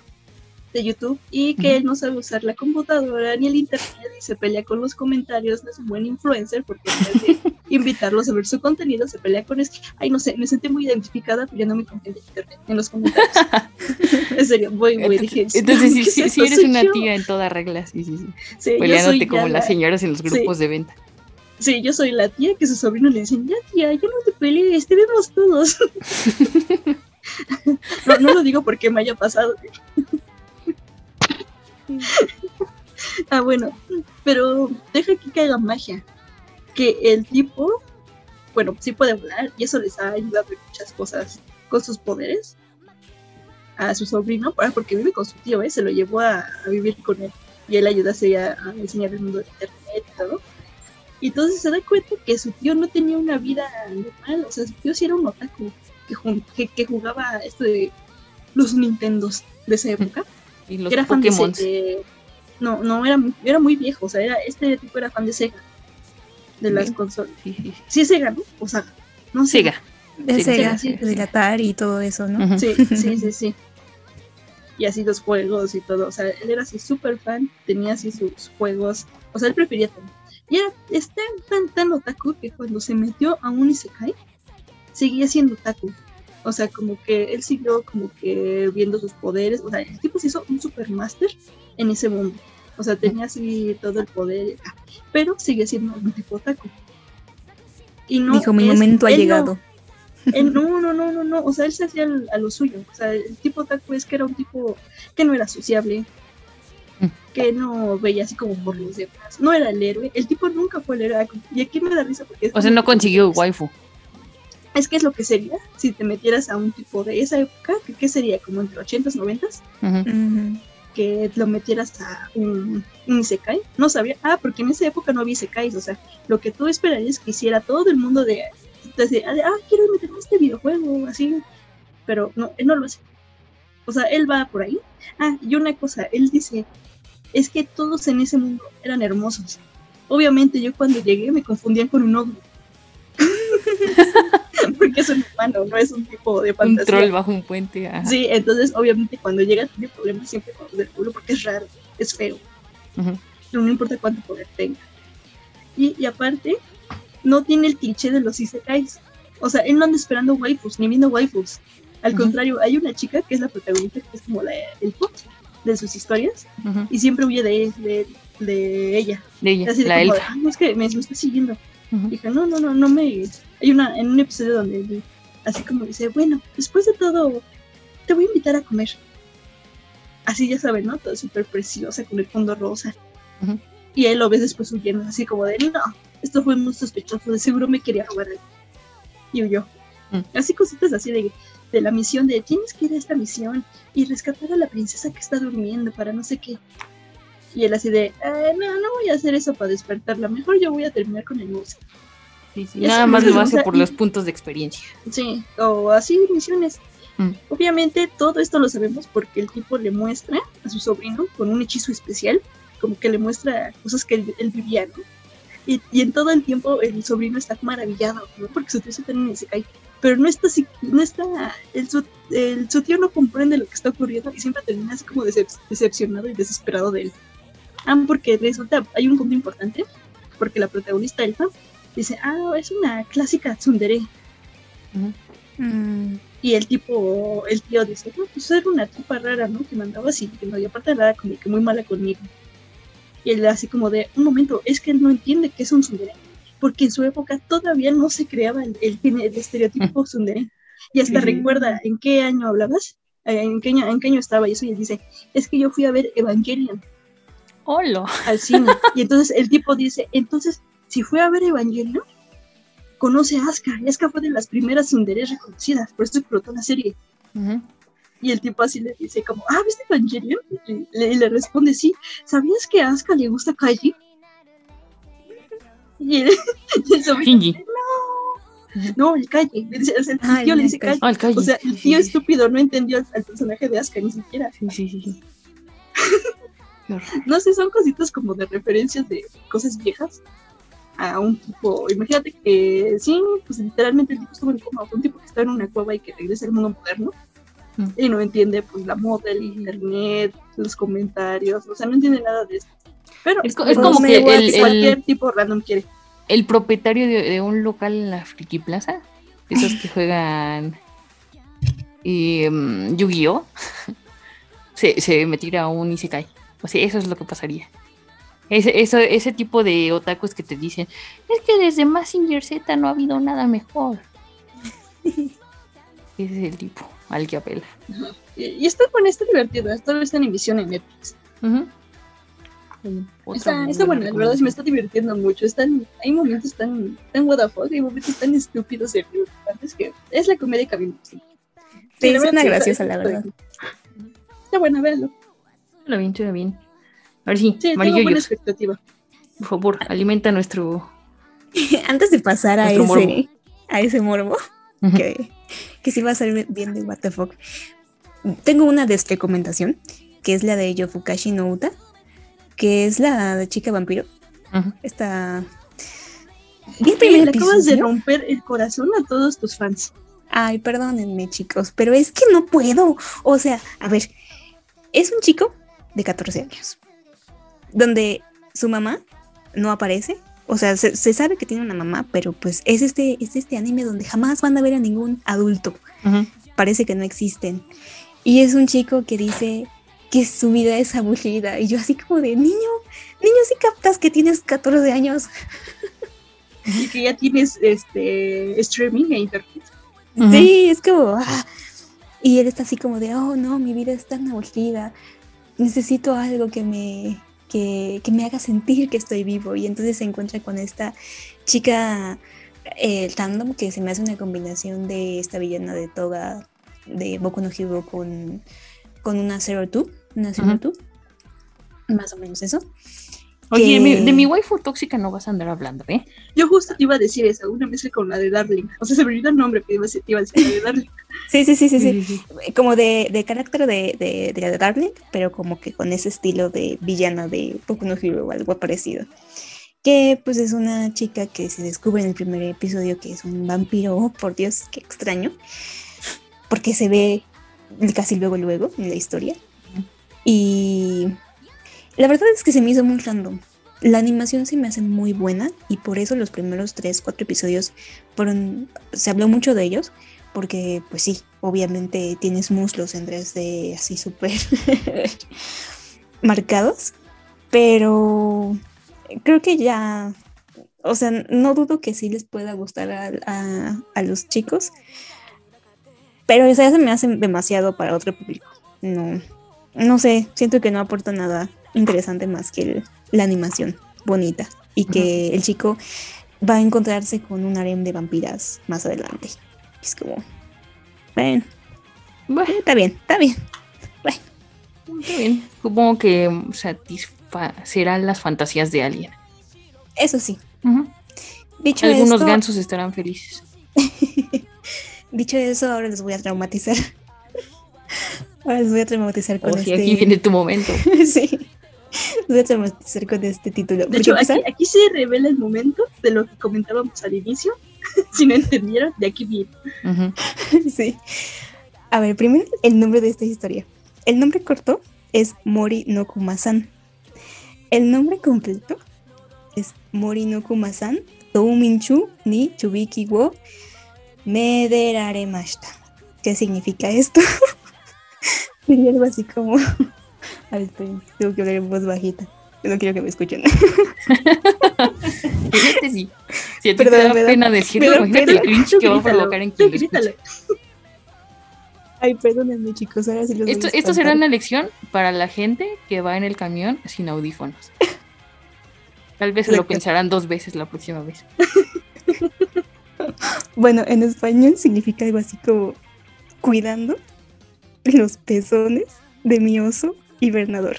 de YouTube y que él no sabe usar la computadora ni el internet y se pelea con los comentarios, no es un buen influencer porque en vez de invitarlos a ver su contenido se pelea con es ay no sé, me sentí muy identificada peleando mi contenido en internet en los comentarios. en serio, voy, voy, dije. Entonces, entonces sí, ¿qué sí, es sí esto? eres una yo. tía en toda regla, sí, sí, sí. Peleándote como ya las la- señoras en los grupos de venta. Sí, yo soy la tía que su sobrino le dicen, ya tía, ya no te pelees, te vemos todos. no, no lo digo porque me haya pasado. ah, bueno, pero deja que haga magia. Que el tipo, bueno, sí puede volar y eso les ha ayudado en muchas cosas con sus poderes. A su sobrino, ah, porque vive con su tío, ¿eh? se lo llevó a, a vivir con él y él ayuda a, a enseñar el mundo de internet y todo. Y entonces se da cuenta que su tío no tenía una vida normal, o sea, su tío sí era un otaku que, que, que jugaba esto de los Nintendos de esa época. Y los era fan de, de- no, no, era, muy- era muy viejo, o sea, era, este tipo era fan de Sega. de las Bien. consolas. Sí, sí, sí. Sí, es Sega, ¿no? O Saga. No. Sega. De Sí, Sega, sí, del Atari y todo eso, ¿no? Sí, sí, sí, sí. Y así los juegos y todo. O sea, él era así súper fan, tenía así sus juegos. O sea, él prefería todo. Y era es tan, tan, tan otaku que cuando se metió a un Isekai, seguía siendo otaku. O sea, como que él siguió como que viendo sus poderes. O sea, el tipo se hizo un supermaster en ese mundo. O sea, tenía así todo el poder. ah, Pero sigue siendo un tipo otaku. Y no Dijo, mi es- momento ha no- llegado. él, no, no, no, no, no. O sea, él se hacía a lo suyo. O sea, el tipo otaku es que era un tipo que no era sociable, Que no veía así como por los demás. No era el héroe. El tipo nunca fue el héroe. Y aquí me da risa porque es O sea, no consiguió waifu. Es que es lo que sería si te metieras a un tipo de esa época, que qué sería como entre 80s, 90s, Ujú. Ujú. que lo metieras a un, un Isekai. No sabía. Ah, porque en esa época no había Isekais. O sea, lo que tú esperarías que hiciera todo el mundo de. de- ah, quiero meterme a este videojuego, así. Pero no, él no lo hace. O sea, él va por ahí. Ah, y una cosa, él dice, es que todos en ese mundo eran hermosos. Obviamente yo cuando llegué me confundían con un ogro. Porque es un humano, no es un tipo de Un fantasía. troll bajo un puente. ajá. Sí, entonces obviamente cuando llega tiene problemas siempre con los del pueblo porque es raro, es feo, Ujú. pero no importa cuánto poder tenga. Y, y aparte, no tiene el cliché de los isekais. O sea, él no anda esperando waifus, ni viendo waifus. Al contrario, hay una chica que es la protagonista, que es como la, el plot de sus historias, Ujú. y siempre huye de, de, de ella. De ella, Así de la como, elfa. "Ay, es que me, me está siguiendo. Ujú. Dije, no, no, no, no me. Hay una, en un episodio donde así como dice, bueno, después de todo, te voy a invitar a comer. Así ya saben, ¿no? Todo súper preciosa, con el fondo rosa. Ujú. Y él lo ves después huyendo, así como de, no, esto fue muy sospechoso, de seguro me quería robar. Y huyó. Mm. Así cositas así de, de la misión de, tienes que ir a esta misión y rescatar a la princesa que está durmiendo para no sé qué. Y él así de, "Eh, no, no voy a hacer eso para despertarla, mejor yo voy a terminar con el músico. Sí, sí. Nada más lo hace por y- los puntos de experiencia. Sí, o así misiones. Mm. Obviamente todo esto lo sabemos porque el tipo le muestra a su sobrino con un hechizo especial, como que le muestra cosas que él, él vivía, ¿no? Y, y en todo el tiempo el sobrino está maravillado, ¿no? Porque su tío se también se cae. Pero no está así, no está, el, su, el- su tío no comprende lo que está ocurriendo y siempre termina así como decep- decepcionado y desesperado de él. Ah, porque resulta, hay un punto importante, porque la protagonista Elfa dice, ah, es una clásica tsundere. Mm. Y el tipo, el tío dice, no, pues era una tipa rara, ¿no? Que mandaba así, que no, y aparte era como que muy mala conmigo. Y él así como de, un momento, es que él no entiende que es un tsundere, porque en su época todavía no se creaba el, el, el estereotipo tsundere. Y hasta recuerda en qué año hablabas, Eh, en qué año, en qué año estaba y eso, y él dice, es que yo fui a ver Evangelion Hola. al cine. y entonces el tipo dice, entonces, si fue a ver Evangelion, conoce a Asuka, y Asuka fue de las primeras tsunderes reconocidas, por eso explotó la serie. Y el tipo así le dice como, ah, ¿viste Evangelion? Y le, responde, sí, ¿sabías que a Asuka le gusta Kaiji? Y el, y el sobrino Shinji. dice, no, no, el Kaiji, le dice, o sea, el Ah, tío el le dice. Ah, el Kaiji. O sea, el tío estúpido no entendió al, al personaje de Asuka ni siquiera. Sí, sí, sí. No sé, son cositas como de referencias de cosas viejas a un tipo, imagínate que sí, pues literalmente el tipo estuvo en coma, un tipo que está en una cueva y que regresa al mundo moderno Mm. y no entiende pues la moda, el internet, los comentarios, o sea, no entiende nada de esto. Pero Es, Pues como que el, el, cualquier tipo random quiere. El propietario de, de un local en la Friki Plaza, esos que juegan y, mm, Yu-Gi-Oh, se, se metiera a un Isekai. O sea, eso es lo que pasaría. Ese, eso, ese tipo de otakus que te dicen, es que desde Massinger Z no ha habido nada mejor. Ese es el tipo al que apela. Y, y está bueno, está divertido, esto está en emisión en Netflix. Otra Está, está buena bueno, la verdad sí me está divirtiendo mucho. Están, hay momentos tan, tan what the fuck, hay momentos tan estúpidos y preocupantes que es la comedia que a mí me gusta. Sí, verdad, sí, graciosa, la verdad. Está bueno, véanlo. Suena bien, suena bien. A ver si, Sí, tengo Amarillo buena expectativa. por favor, alimenta nuestro... Antes de pasar a ese, morbo. a ese morbo, que, que sí va a salir bien de what the fuck. Tengo una desrecomendación, que es la de Yofukashi no Uta, que es la de chica vampiro. El Eh, primer le acabas de romper el corazón a todos tus fans. Ay, perdónenme, chicos, pero es que no puedo. O sea, a ver, es un chico de 14 años, donde su mamá no aparece. O sea, se, se sabe que tiene una mamá, pero pues es este, es este anime donde jamás van a ver a ningún adulto. Parece que no existen. Y es un chico que dice que su vida es aburrida. Y yo así como de, niño, niño, si captas que tienes 14 años. Y que ya tienes este streaming e internet. Sí, es como. ah. Y él está así como de, oh no, mi vida es tan aburrida. Necesito algo que me, que, que me haga sentir que estoy vivo. Y entonces se encuentra con esta chica eh, random que se me hace una combinación de esta villana de Toga de Boku no Hero con, con una Zero Two. Una Zero Ujú. Two. Más o menos eso. Oye, que- de mi, de mi waifu tóxica no vas a andar hablando, ¿eh? Yo justo te iba a decir esa, una mezcla con la de Darling. O sea, se me olvidó el nombre, pero iba a decir, te iba a decir la de Darling. Sí, sí, sí, sí, sí. como de, de carácter de, de, de la de Darling, pero como que con ese estilo de villana de Boku no Hero o algo parecido. Que pues es una chica que se descubre en el primer episodio que es un vampiro, oh, por Dios, qué extraño, porque se ve casi luego, luego en la historia. Y la verdad es que se me hizo muy random. La animación se me hace muy buena y por eso los primeros 3, 4 episodios fueron, se habló mucho de ellos, porque pues sí, obviamente tienes muslos en 3D así súper marcados, pero creo que ya, o sea, no dudo que sí les pueda gustar a, a- a los chicos, pero o sea, se me hace demasiado para otro público. No, no sé, siento que no aporta nada interesante más que el- la animación bonita y que el chico va a encontrarse con un harem de vampiras más adelante. Es como, bueno, Bueno, está bien, está bien. está bien. Supongo que satisfacerán las fantasías de alguien. Eso sí. Ujú. Dicho Algunos esto, gansos estarán felices. dicho eso, ahora les voy a traumatizar. ahora les voy a traumatizar con O si este. aquí viene tu momento. sí. Les voy a traumatizar con este título. De hecho, aquí, aquí se revela el momento de lo que comentábamos al inicio. si no entendieron, de aquí viene. Sí. A ver, primero el nombre de esta historia. El nombre corto es Mori no Kuma-san. El nombre completo es Mori no Kuma-san Touminchu ni Chubiki wo Mederaremashita. ¿Qué significa esto? Sería algo así como. A ver, tengo que hablar en voz bajita. Yo no quiero que me escuchen. Fíjate si, si a ti Perdón, te da me da- pena decirlo, imagínate el cringe que va a provocar en quien lo grítalo. escuche. Ay, perdónenme, chicos. Ahora sí los Esto, esto será una lección para la gente que va en el camión sin audífonos. Tal vez se lo pensarán dos veces la próxima vez. Bueno, en español significa algo así como cuidando los pezones de mi oso hibernador.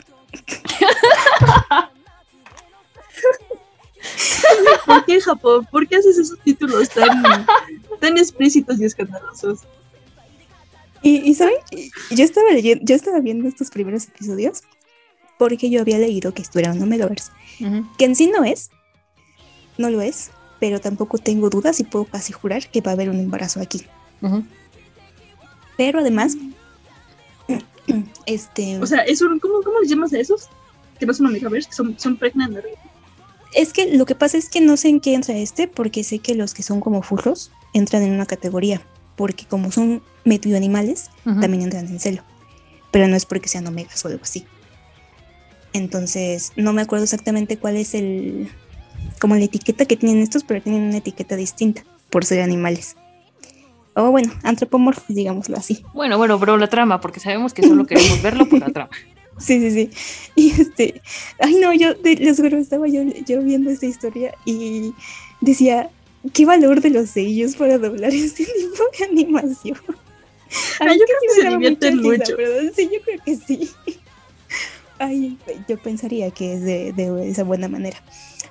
¿Por qué Japón? ¿Por qué haces esos títulos tan, tan explícitos y escandalosos? Y, y ¿saben? Yo estaba leyendo, yo estaba viendo estos primeros episodios porque yo había leído que esto era un Omegaverse, Ujú. que en sí no es, no lo es, pero tampoco tengo dudas y puedo casi jurar que va a haber un embarazo aquí. Pero además, este, O sea, es un, ¿cómo, ¿cómo les llamas a esos? Que no son Omegaverse, que son, son pregnant. Es que lo que pasa es que no sé en qué entra este, porque sé que los que son como furros entran en una categoría, porque como son medio animales, también entran en celo. Pero no es porque sean omegas o algo así. Entonces, no me acuerdo exactamente cuál es el. Como la etiqueta que tienen estos, pero tienen una etiqueta distinta por ser animales. O bueno, antropomorfos, digámoslo así. Bueno, bueno, pero la trama, porque sabemos que solo queremos verlo por la trama. Sí, sí, sí. Y este, ay no, yo les juro, estaba yo, yo viendo esta historia y decía, qué valor de los sellos para doblar este tipo de animación. Ay, yo creo que sí se divierten risa, mucho. ¿verdad? Sí, yo creo que sí. Ay, yo pensaría que es de, de esa buena manera.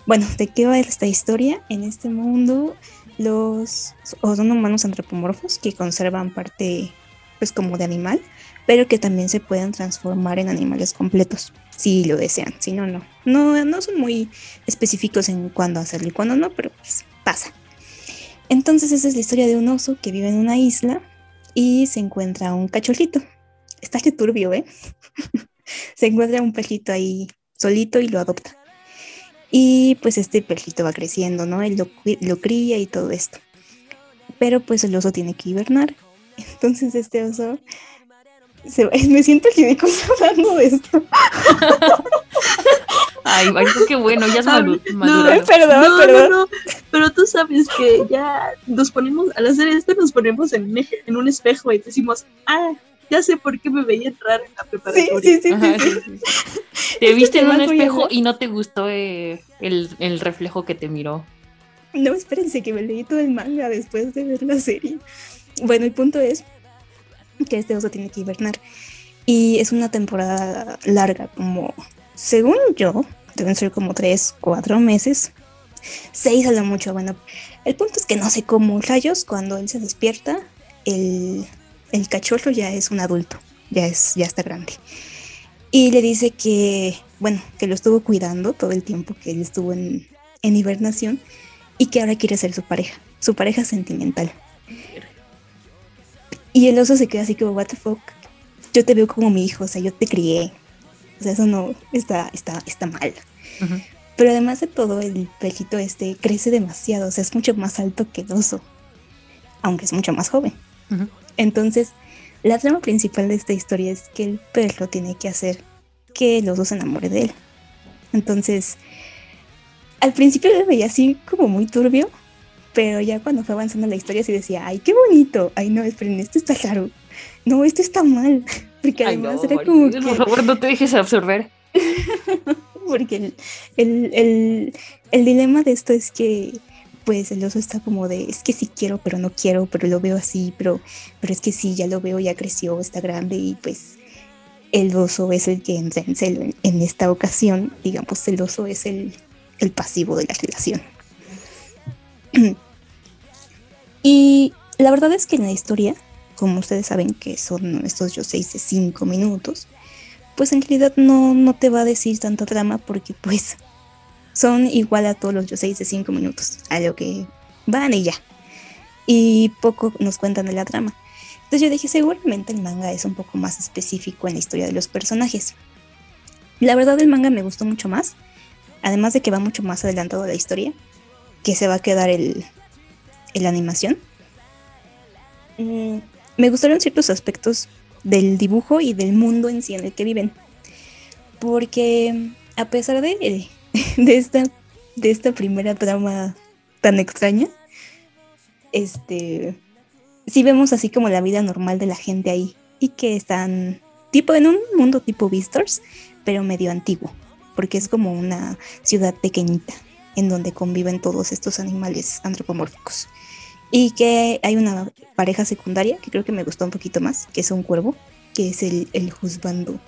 Bueno, ¿de qué va esta historia? En este mundo, los o son humanos antropomorfos que conservan parte, pues, como de animal, pero que también se pueden transformar en animales completos, si lo desean. Si no, no. No, no son muy específicos en cuándo hacerlo y cuándo no, pero pues pasa. Entonces esa es la historia de un oso que vive en una isla y se encuentra un cachorrito. Está que turbio, ¿eh? se encuentra un perrito ahí solito y lo adopta. Y pues este perrito va creciendo, ¿no? Él lo, lo cría y todo esto. Pero pues el oso tiene que hibernar. Entonces este oso se me siento ridículo hablando de esto. Ay, ay, qué bueno, ya es Ah, no, maduro. Perdón, no, perdón. no, no, pero tú sabes que ya nos ponemos, al hacer esto nos ponemos en en un espejo y decimos, ah, ya sé por qué me veía entrar en la Sí, preparatoria. sí, sí, Ajá, sí, sí, sí, sí. Te viste en un espejo y no te gustó eh, el, el reflejo que te miró. No, espérense que me leí todo el manga después de ver la serie. Bueno, el punto es que este oso tiene que hibernar. Y es una temporada larga, como, según yo, deben ser como tres, cuatro meses. Seis a lo mucho. Bueno, el punto es que no sé cómo rayos, cuando él se despierta, el, el cachorro ya es un adulto, ya, es, ya está grande. Y le dice que, bueno, que lo estuvo cuidando todo el tiempo que él estuvo en, en hibernación y que ahora quiere ser su pareja, su pareja sentimental. Y el oso se queda así como, what the fuck, yo te veo como mi hijo, o sea, yo te crié. O sea, eso no está, está, está mal. Pero además de todo, el perrito este crece demasiado, o sea, es mucho más alto que el oso, aunque es mucho más joven. Entonces, la trama principal de esta historia es que el perro tiene que hacer que el oso se enamore de él. Entonces, al principio lo veía así como muy turbio, pero ya cuando fue avanzando la historia sí decía, ay, qué bonito, ay, no, esperen, esto está raro, no, esto está mal, porque Ay, además no, era como Por que, favor, no te dejes absorber. porque el, el, el, el dilema de esto es que pues el oso está como de, es que sí quiero, pero no quiero, pero lo veo así, pero, pero es que sí, ya lo veo, ya creció, está grande y pues el oso es el que entra en celo. En, esta ocasión, digamos, el oso es el, el pasivo de la relación. y la verdad es que en la historia, como ustedes saben que son estos yo seis de cinco minutos, pues en realidad no, no te va a decir tanta trama porque pues son igual a todos los yo seis de cinco minutos, a lo que van y ya. Y poco nos cuentan de la trama. Entonces yo dije, seguramente el manga es un poco más específico en la historia de los personajes. La verdad el manga me gustó mucho más, además de que va mucho más adelantado a la historia, que se va a quedar el, el animación. Mm, me gustaron ciertos aspectos del dibujo y del mundo en sí en el que viven. Porque a pesar de, de, esta, de esta primera trama tan extraña, este, sí vemos así como la vida normal de la gente ahí y que están tipo en un mundo tipo Beastars, pero medio antiguo, porque es como una ciudad pequeñita en donde conviven todos estos animales antropomórficos. Y que hay una pareja secundaria que creo que me gustó un poquito más, que es un cuervo, que es el, el juzgando.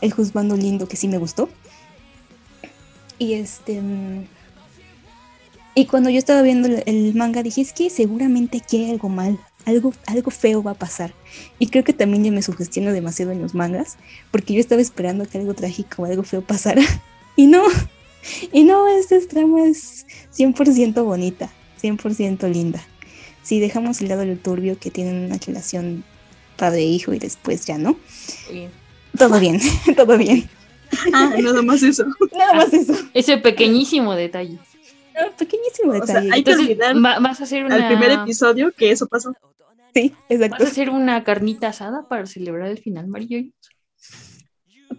El juzgando lindo que sí me gustó. Y este. mm, Y cuando yo estaba viendo el, manga dije, es que seguramente aquí hay algo mal, algo, algo feo va a pasar. Y creo que también ya me sugestiono demasiado en los mangas, porque yo estaba esperando que algo trágico o algo feo pasara. Y no, y no, esta trama es 100% bonita, 100% linda. Si dejamos el lado lo turbio que tienen una relación padre-hijo y después ya no, Bien. todo bien, todo bien. Ah, nada más eso. Nada más eso. Ese pequeñísimo detalle. No, pequeñísimo O sea, detalle. que Entonces, olvidar va- vas a hacer una... Al primer episodio que eso pasó. Sí, ¿Vas exacto. a hacer una carnita asada para celebrar el final, Mario?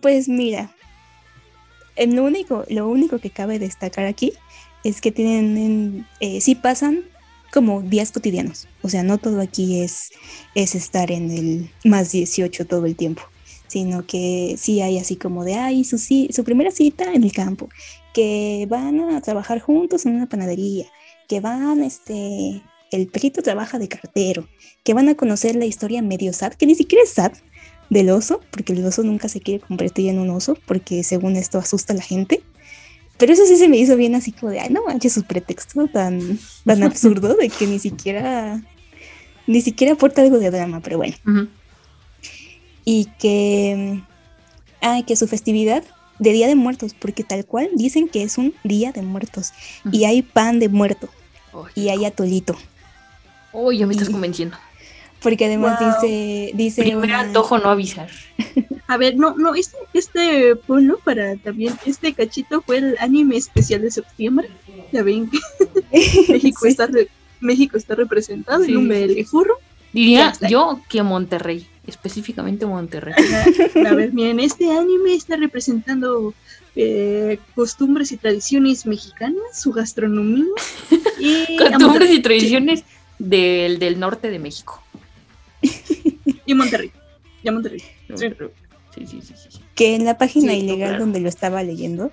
Pues mira, lo único, lo único que cabe destacar aquí es que tienen, eh, sí pasan como días cotidianos. O sea, no todo aquí es, es estar en el más 18 todo el tiempo, sino que sí hay así como de, ay, su, su primera cita en el campo, que van a trabajar juntos en una panadería, que van, este, el perrito trabaja de cartero, que van a conocer la historia medio sad, que ni siquiera es sad, del oso, porque el oso nunca se quiere convertir en un oso, porque según esto asusta a la gente. Pero eso sí se me hizo bien así como de, ay, no manches, su pretexto tan, tan absurdo de que ni siquiera, ni siquiera aporta algo de drama, pero bueno. Ujú. Y que, ay, que su festividad de Día de Muertos, porque tal cual dicen que es un Día de Muertos y hay pan de muerto. y hay atolito. Uy, ya me estás convenciendo. Porque además Wow. dice, dice Primer una- antojo no avisar. A ver, no, no, este, este ponlo para también, este cachito fue el anime especial de septiembre. Ya ven que México Sí. está re- México está representado Sí. en un BL furro. Diría yo que Monterrey, específicamente Monterrey. A ver, miren, este anime está representando eh, costumbres y tradiciones mexicanas, su gastronomía y, Costumbres y tradiciones del, del norte de México. y Monterrey. Y a Monterrey. Sí. Sí, sí, sí, sí. sí. que en la página Sí, ilegal claro. donde lo estaba leyendo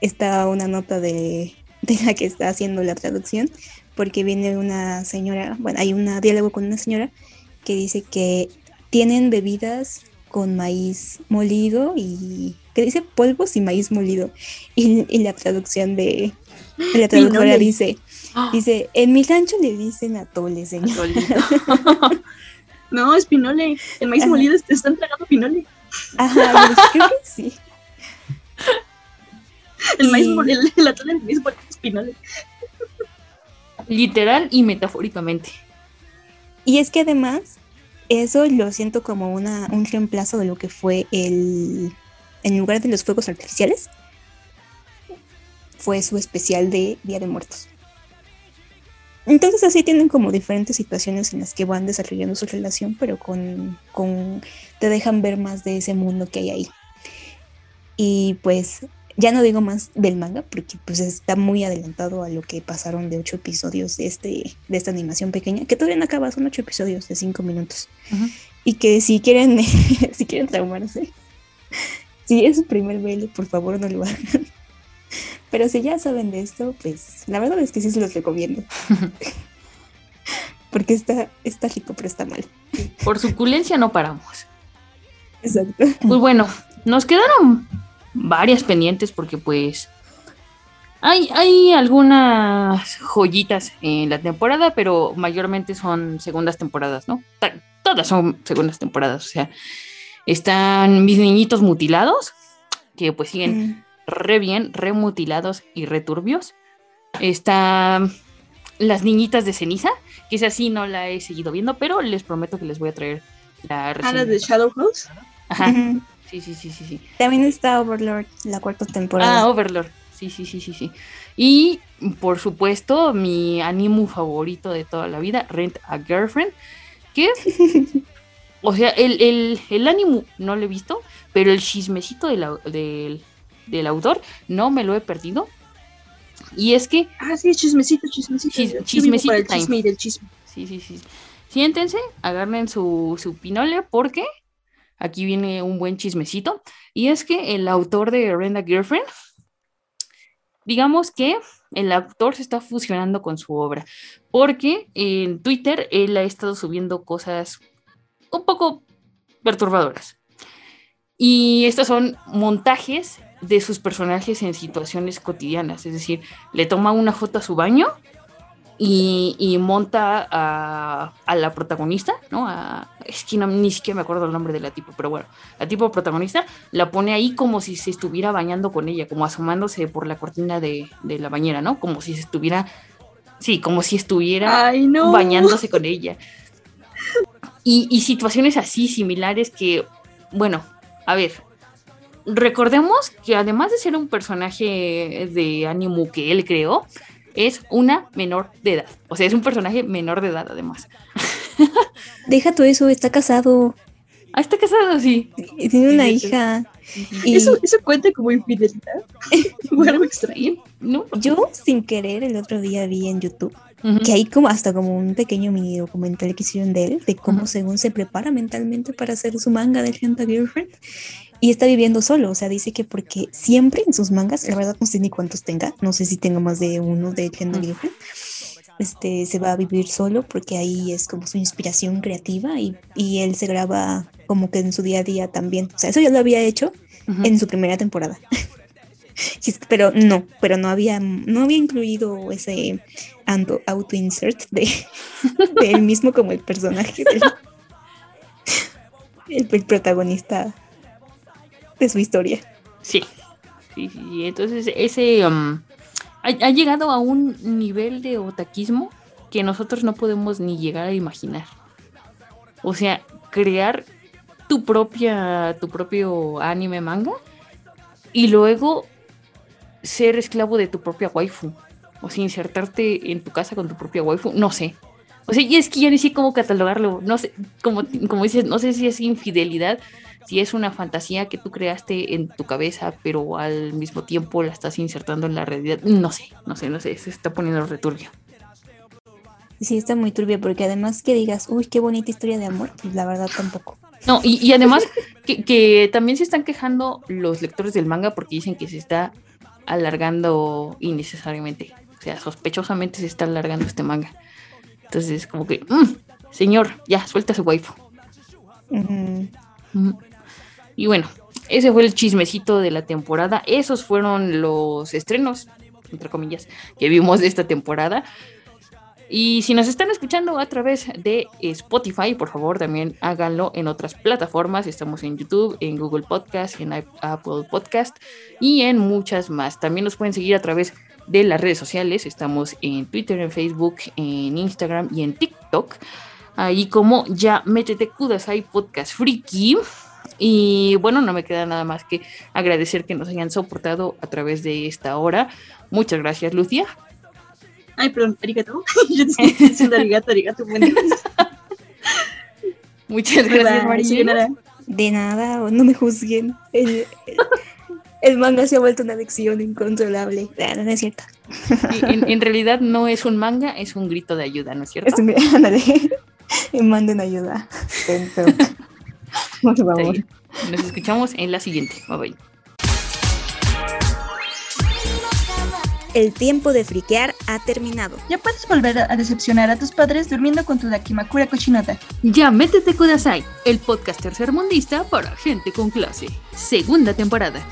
está una nota de, de la que está haciendo la traducción, porque viene una señora, bueno, hay un diálogo con una señora que dice que tienen bebidas con maíz molido y que dice polvos y maíz molido. Y, y la traducción de de la traductora dice, dice, en mi rancho le dicen atole, señor. No, es pinole. El maíz Ajá. molido te están tragando pinole. Ajá, dije, creo que sí. El maíz Y- molido, el, el atole maíz molido es pinole. Literal y metafóricamente. Y es que además, eso lo siento como una, un reemplazo de lo que fue el. En lugar de los fuegos artificiales, fue su especial de Día de Muertos. Entonces, así tienen como diferentes situaciones en las que van desarrollando su relación, pero con, con. te dejan ver más de ese mundo que hay ahí. Y pues, ya no digo más del manga, porque pues está muy adelantado a lo que pasaron de ocho episodios de, este, de esta animación pequeña, que todavía no acaba, son ocho episodios de cinco minutos. Y que si quieren, si quieren traumarse, si es su primer BL, por favor no lo hagan. Pero si ya saben de esto, pues la verdad es que sí se los recomiendo. Porque está, está rico, pero está mal. Por suculencia no paramos. Exacto. Pues bueno, nos quedaron varias pendientes porque pues hay, hay algunas joyitas en la temporada, pero mayormente son segundas temporadas, ¿no? Ta- Todas son segundas temporadas, o sea, están mis niñitos mutilados, que pues siguen Mm, re bien, re mutilados y returbios. Están las niñitas de ceniza, que esa sí no la he seguido viendo, pero les prometo que les voy a traer la Ah, reseña. de Shadow House. Ajá. Sí, sí, sí, sí, sí. También está Overlord, la cuarta temporada. Ah, Overlord. Sí, sí, sí, sí, sí. Y por supuesto, mi animu favorito de toda la vida, Rent a Girlfriend, que, o sea, el, el, el animu no lo he visto, pero el chismecito del, del, del autor no me lo he perdido. Y es que, Ah, sí, chismecito, chismecito. Chis- chismecito para el time. chisme y del chisme. sí, sí, sí. Siéntense, agarren su, su pinole porque aquí viene un buen chismecito. Y es que el autor de Rent a Girlfriend, digamos que el autor se está fusionando con su obra, porque en Twitter él ha estado subiendo cosas un poco perturbadoras. Y estos son montajes de sus personajes en situaciones cotidianas, es decir, le toma una foto a su baño y, y monta a, a la protagonista, ¿no? A- es que no- ni siquiera me acuerdo el nombre de la tipo, pero bueno, la tipo protagonista la pone ahí como si se estuviera bañando con ella, como asomándose por la cortina de, de la bañera, ¿no? Como si se estuviera, sí, como si estuviera Ay, no. bañándose con ella. Y, y situaciones así similares que, bueno, a ver, recordemos que además de ser un personaje de ánimo que él creó, es una menor de edad. O sea, es un personaje menor de edad además. Deja todo eso, está casado, Ah, está casado, sí. y tiene una Sí, sí, sí. hija. Y ¿Eso, ¿Eso cuenta como infidelidad? o algo extraño. ¿No? yo sin querer el otro día vi en YouTube que hay como hasta como un pequeño mini documental que hicieron de él, de cómo según se prepara mentalmente para hacer su manga de Genta Girlfriend. Y está viviendo solo, o sea, dice que porque siempre en sus mangas, la verdad no sé ni cuántos tenga, no sé si tenga más de uno de Genta Ujú. Girlfriend, este, se va a vivir solo porque ahí es como su inspiración creativa y, y él se graba como que en su día a día también. O sea, eso ya lo había hecho en su primera temporada. Pero no, pero no había, no había incluido ese auto, auto insert de, de él mismo como el personaje del- el, el protagonista de su historia. Sí. Sí, sí. Entonces, ese, um, ha, ha llegado a un nivel de otaquismo que nosotros no podemos ni llegar a imaginar. O sea, crear tu propia, tu propio anime manga y luego ser esclavo de tu propia waifu. O sea, insertarte en tu casa con tu propia waifu, no sé. O sea, y es que ya ni sé cómo catalogarlo. No sé, como, como dices, no sé si es infidelidad, si es una fantasía que tú creaste en tu cabeza, pero al mismo tiempo la estás insertando en la realidad. No sé, no sé, no sé, se está poniendo returbio. Sí, está muy turbia porque además que digas, uy, qué bonita historia de amor, pues la verdad tampoco. No, y, y además que, que también se están quejando los lectores del manga porque dicen que se está alargando innecesariamente. O sea, sospechosamente se está alargando este manga. Entonces, como que, mm, señor, ya, suelta su waifu. Mm. Y bueno, ese fue el chismecito de la temporada. Esos fueron los estrenos, entre comillas, que vimos de esta temporada. Y si nos están escuchando a través de Spotify, por favor, también háganlo en otras plataformas. Estamos en YouTube, en Google Podcast, en Apple Podcast y en muchas más. También nos pueden seguir a través de las redes sociales. Estamos en Twitter, en Facebook, en Instagram y en TikTok. Ahí como ya métete Kudasai Podcast Friki. Y bueno, no me queda nada más que agradecer que nos hayan soportado a través de esta hora. Muchas gracias, Lucia. Ay, perdón, arigato. Yo te estoy diciendo arigato, arigato. Muchas gracias, María. De nada, no me juzguen. El, el- el manga se ha vuelto una adicción incontrolable. Ah, no, no es cierto. En, en realidad no es un manga, es un grito de ayuda, ¿no es cierto? Es un- ándale. Me manden ayuda. Por favor. Nos escuchamos en la siguiente. Bye bye. El tiempo de friquear ha terminado. Ya puedes volver a decepcionar a tus padres durmiendo con tu Dakimakura cochinota. Ya métete Kudasai, el podcast tercermundista para gente con clase. Segunda temporada.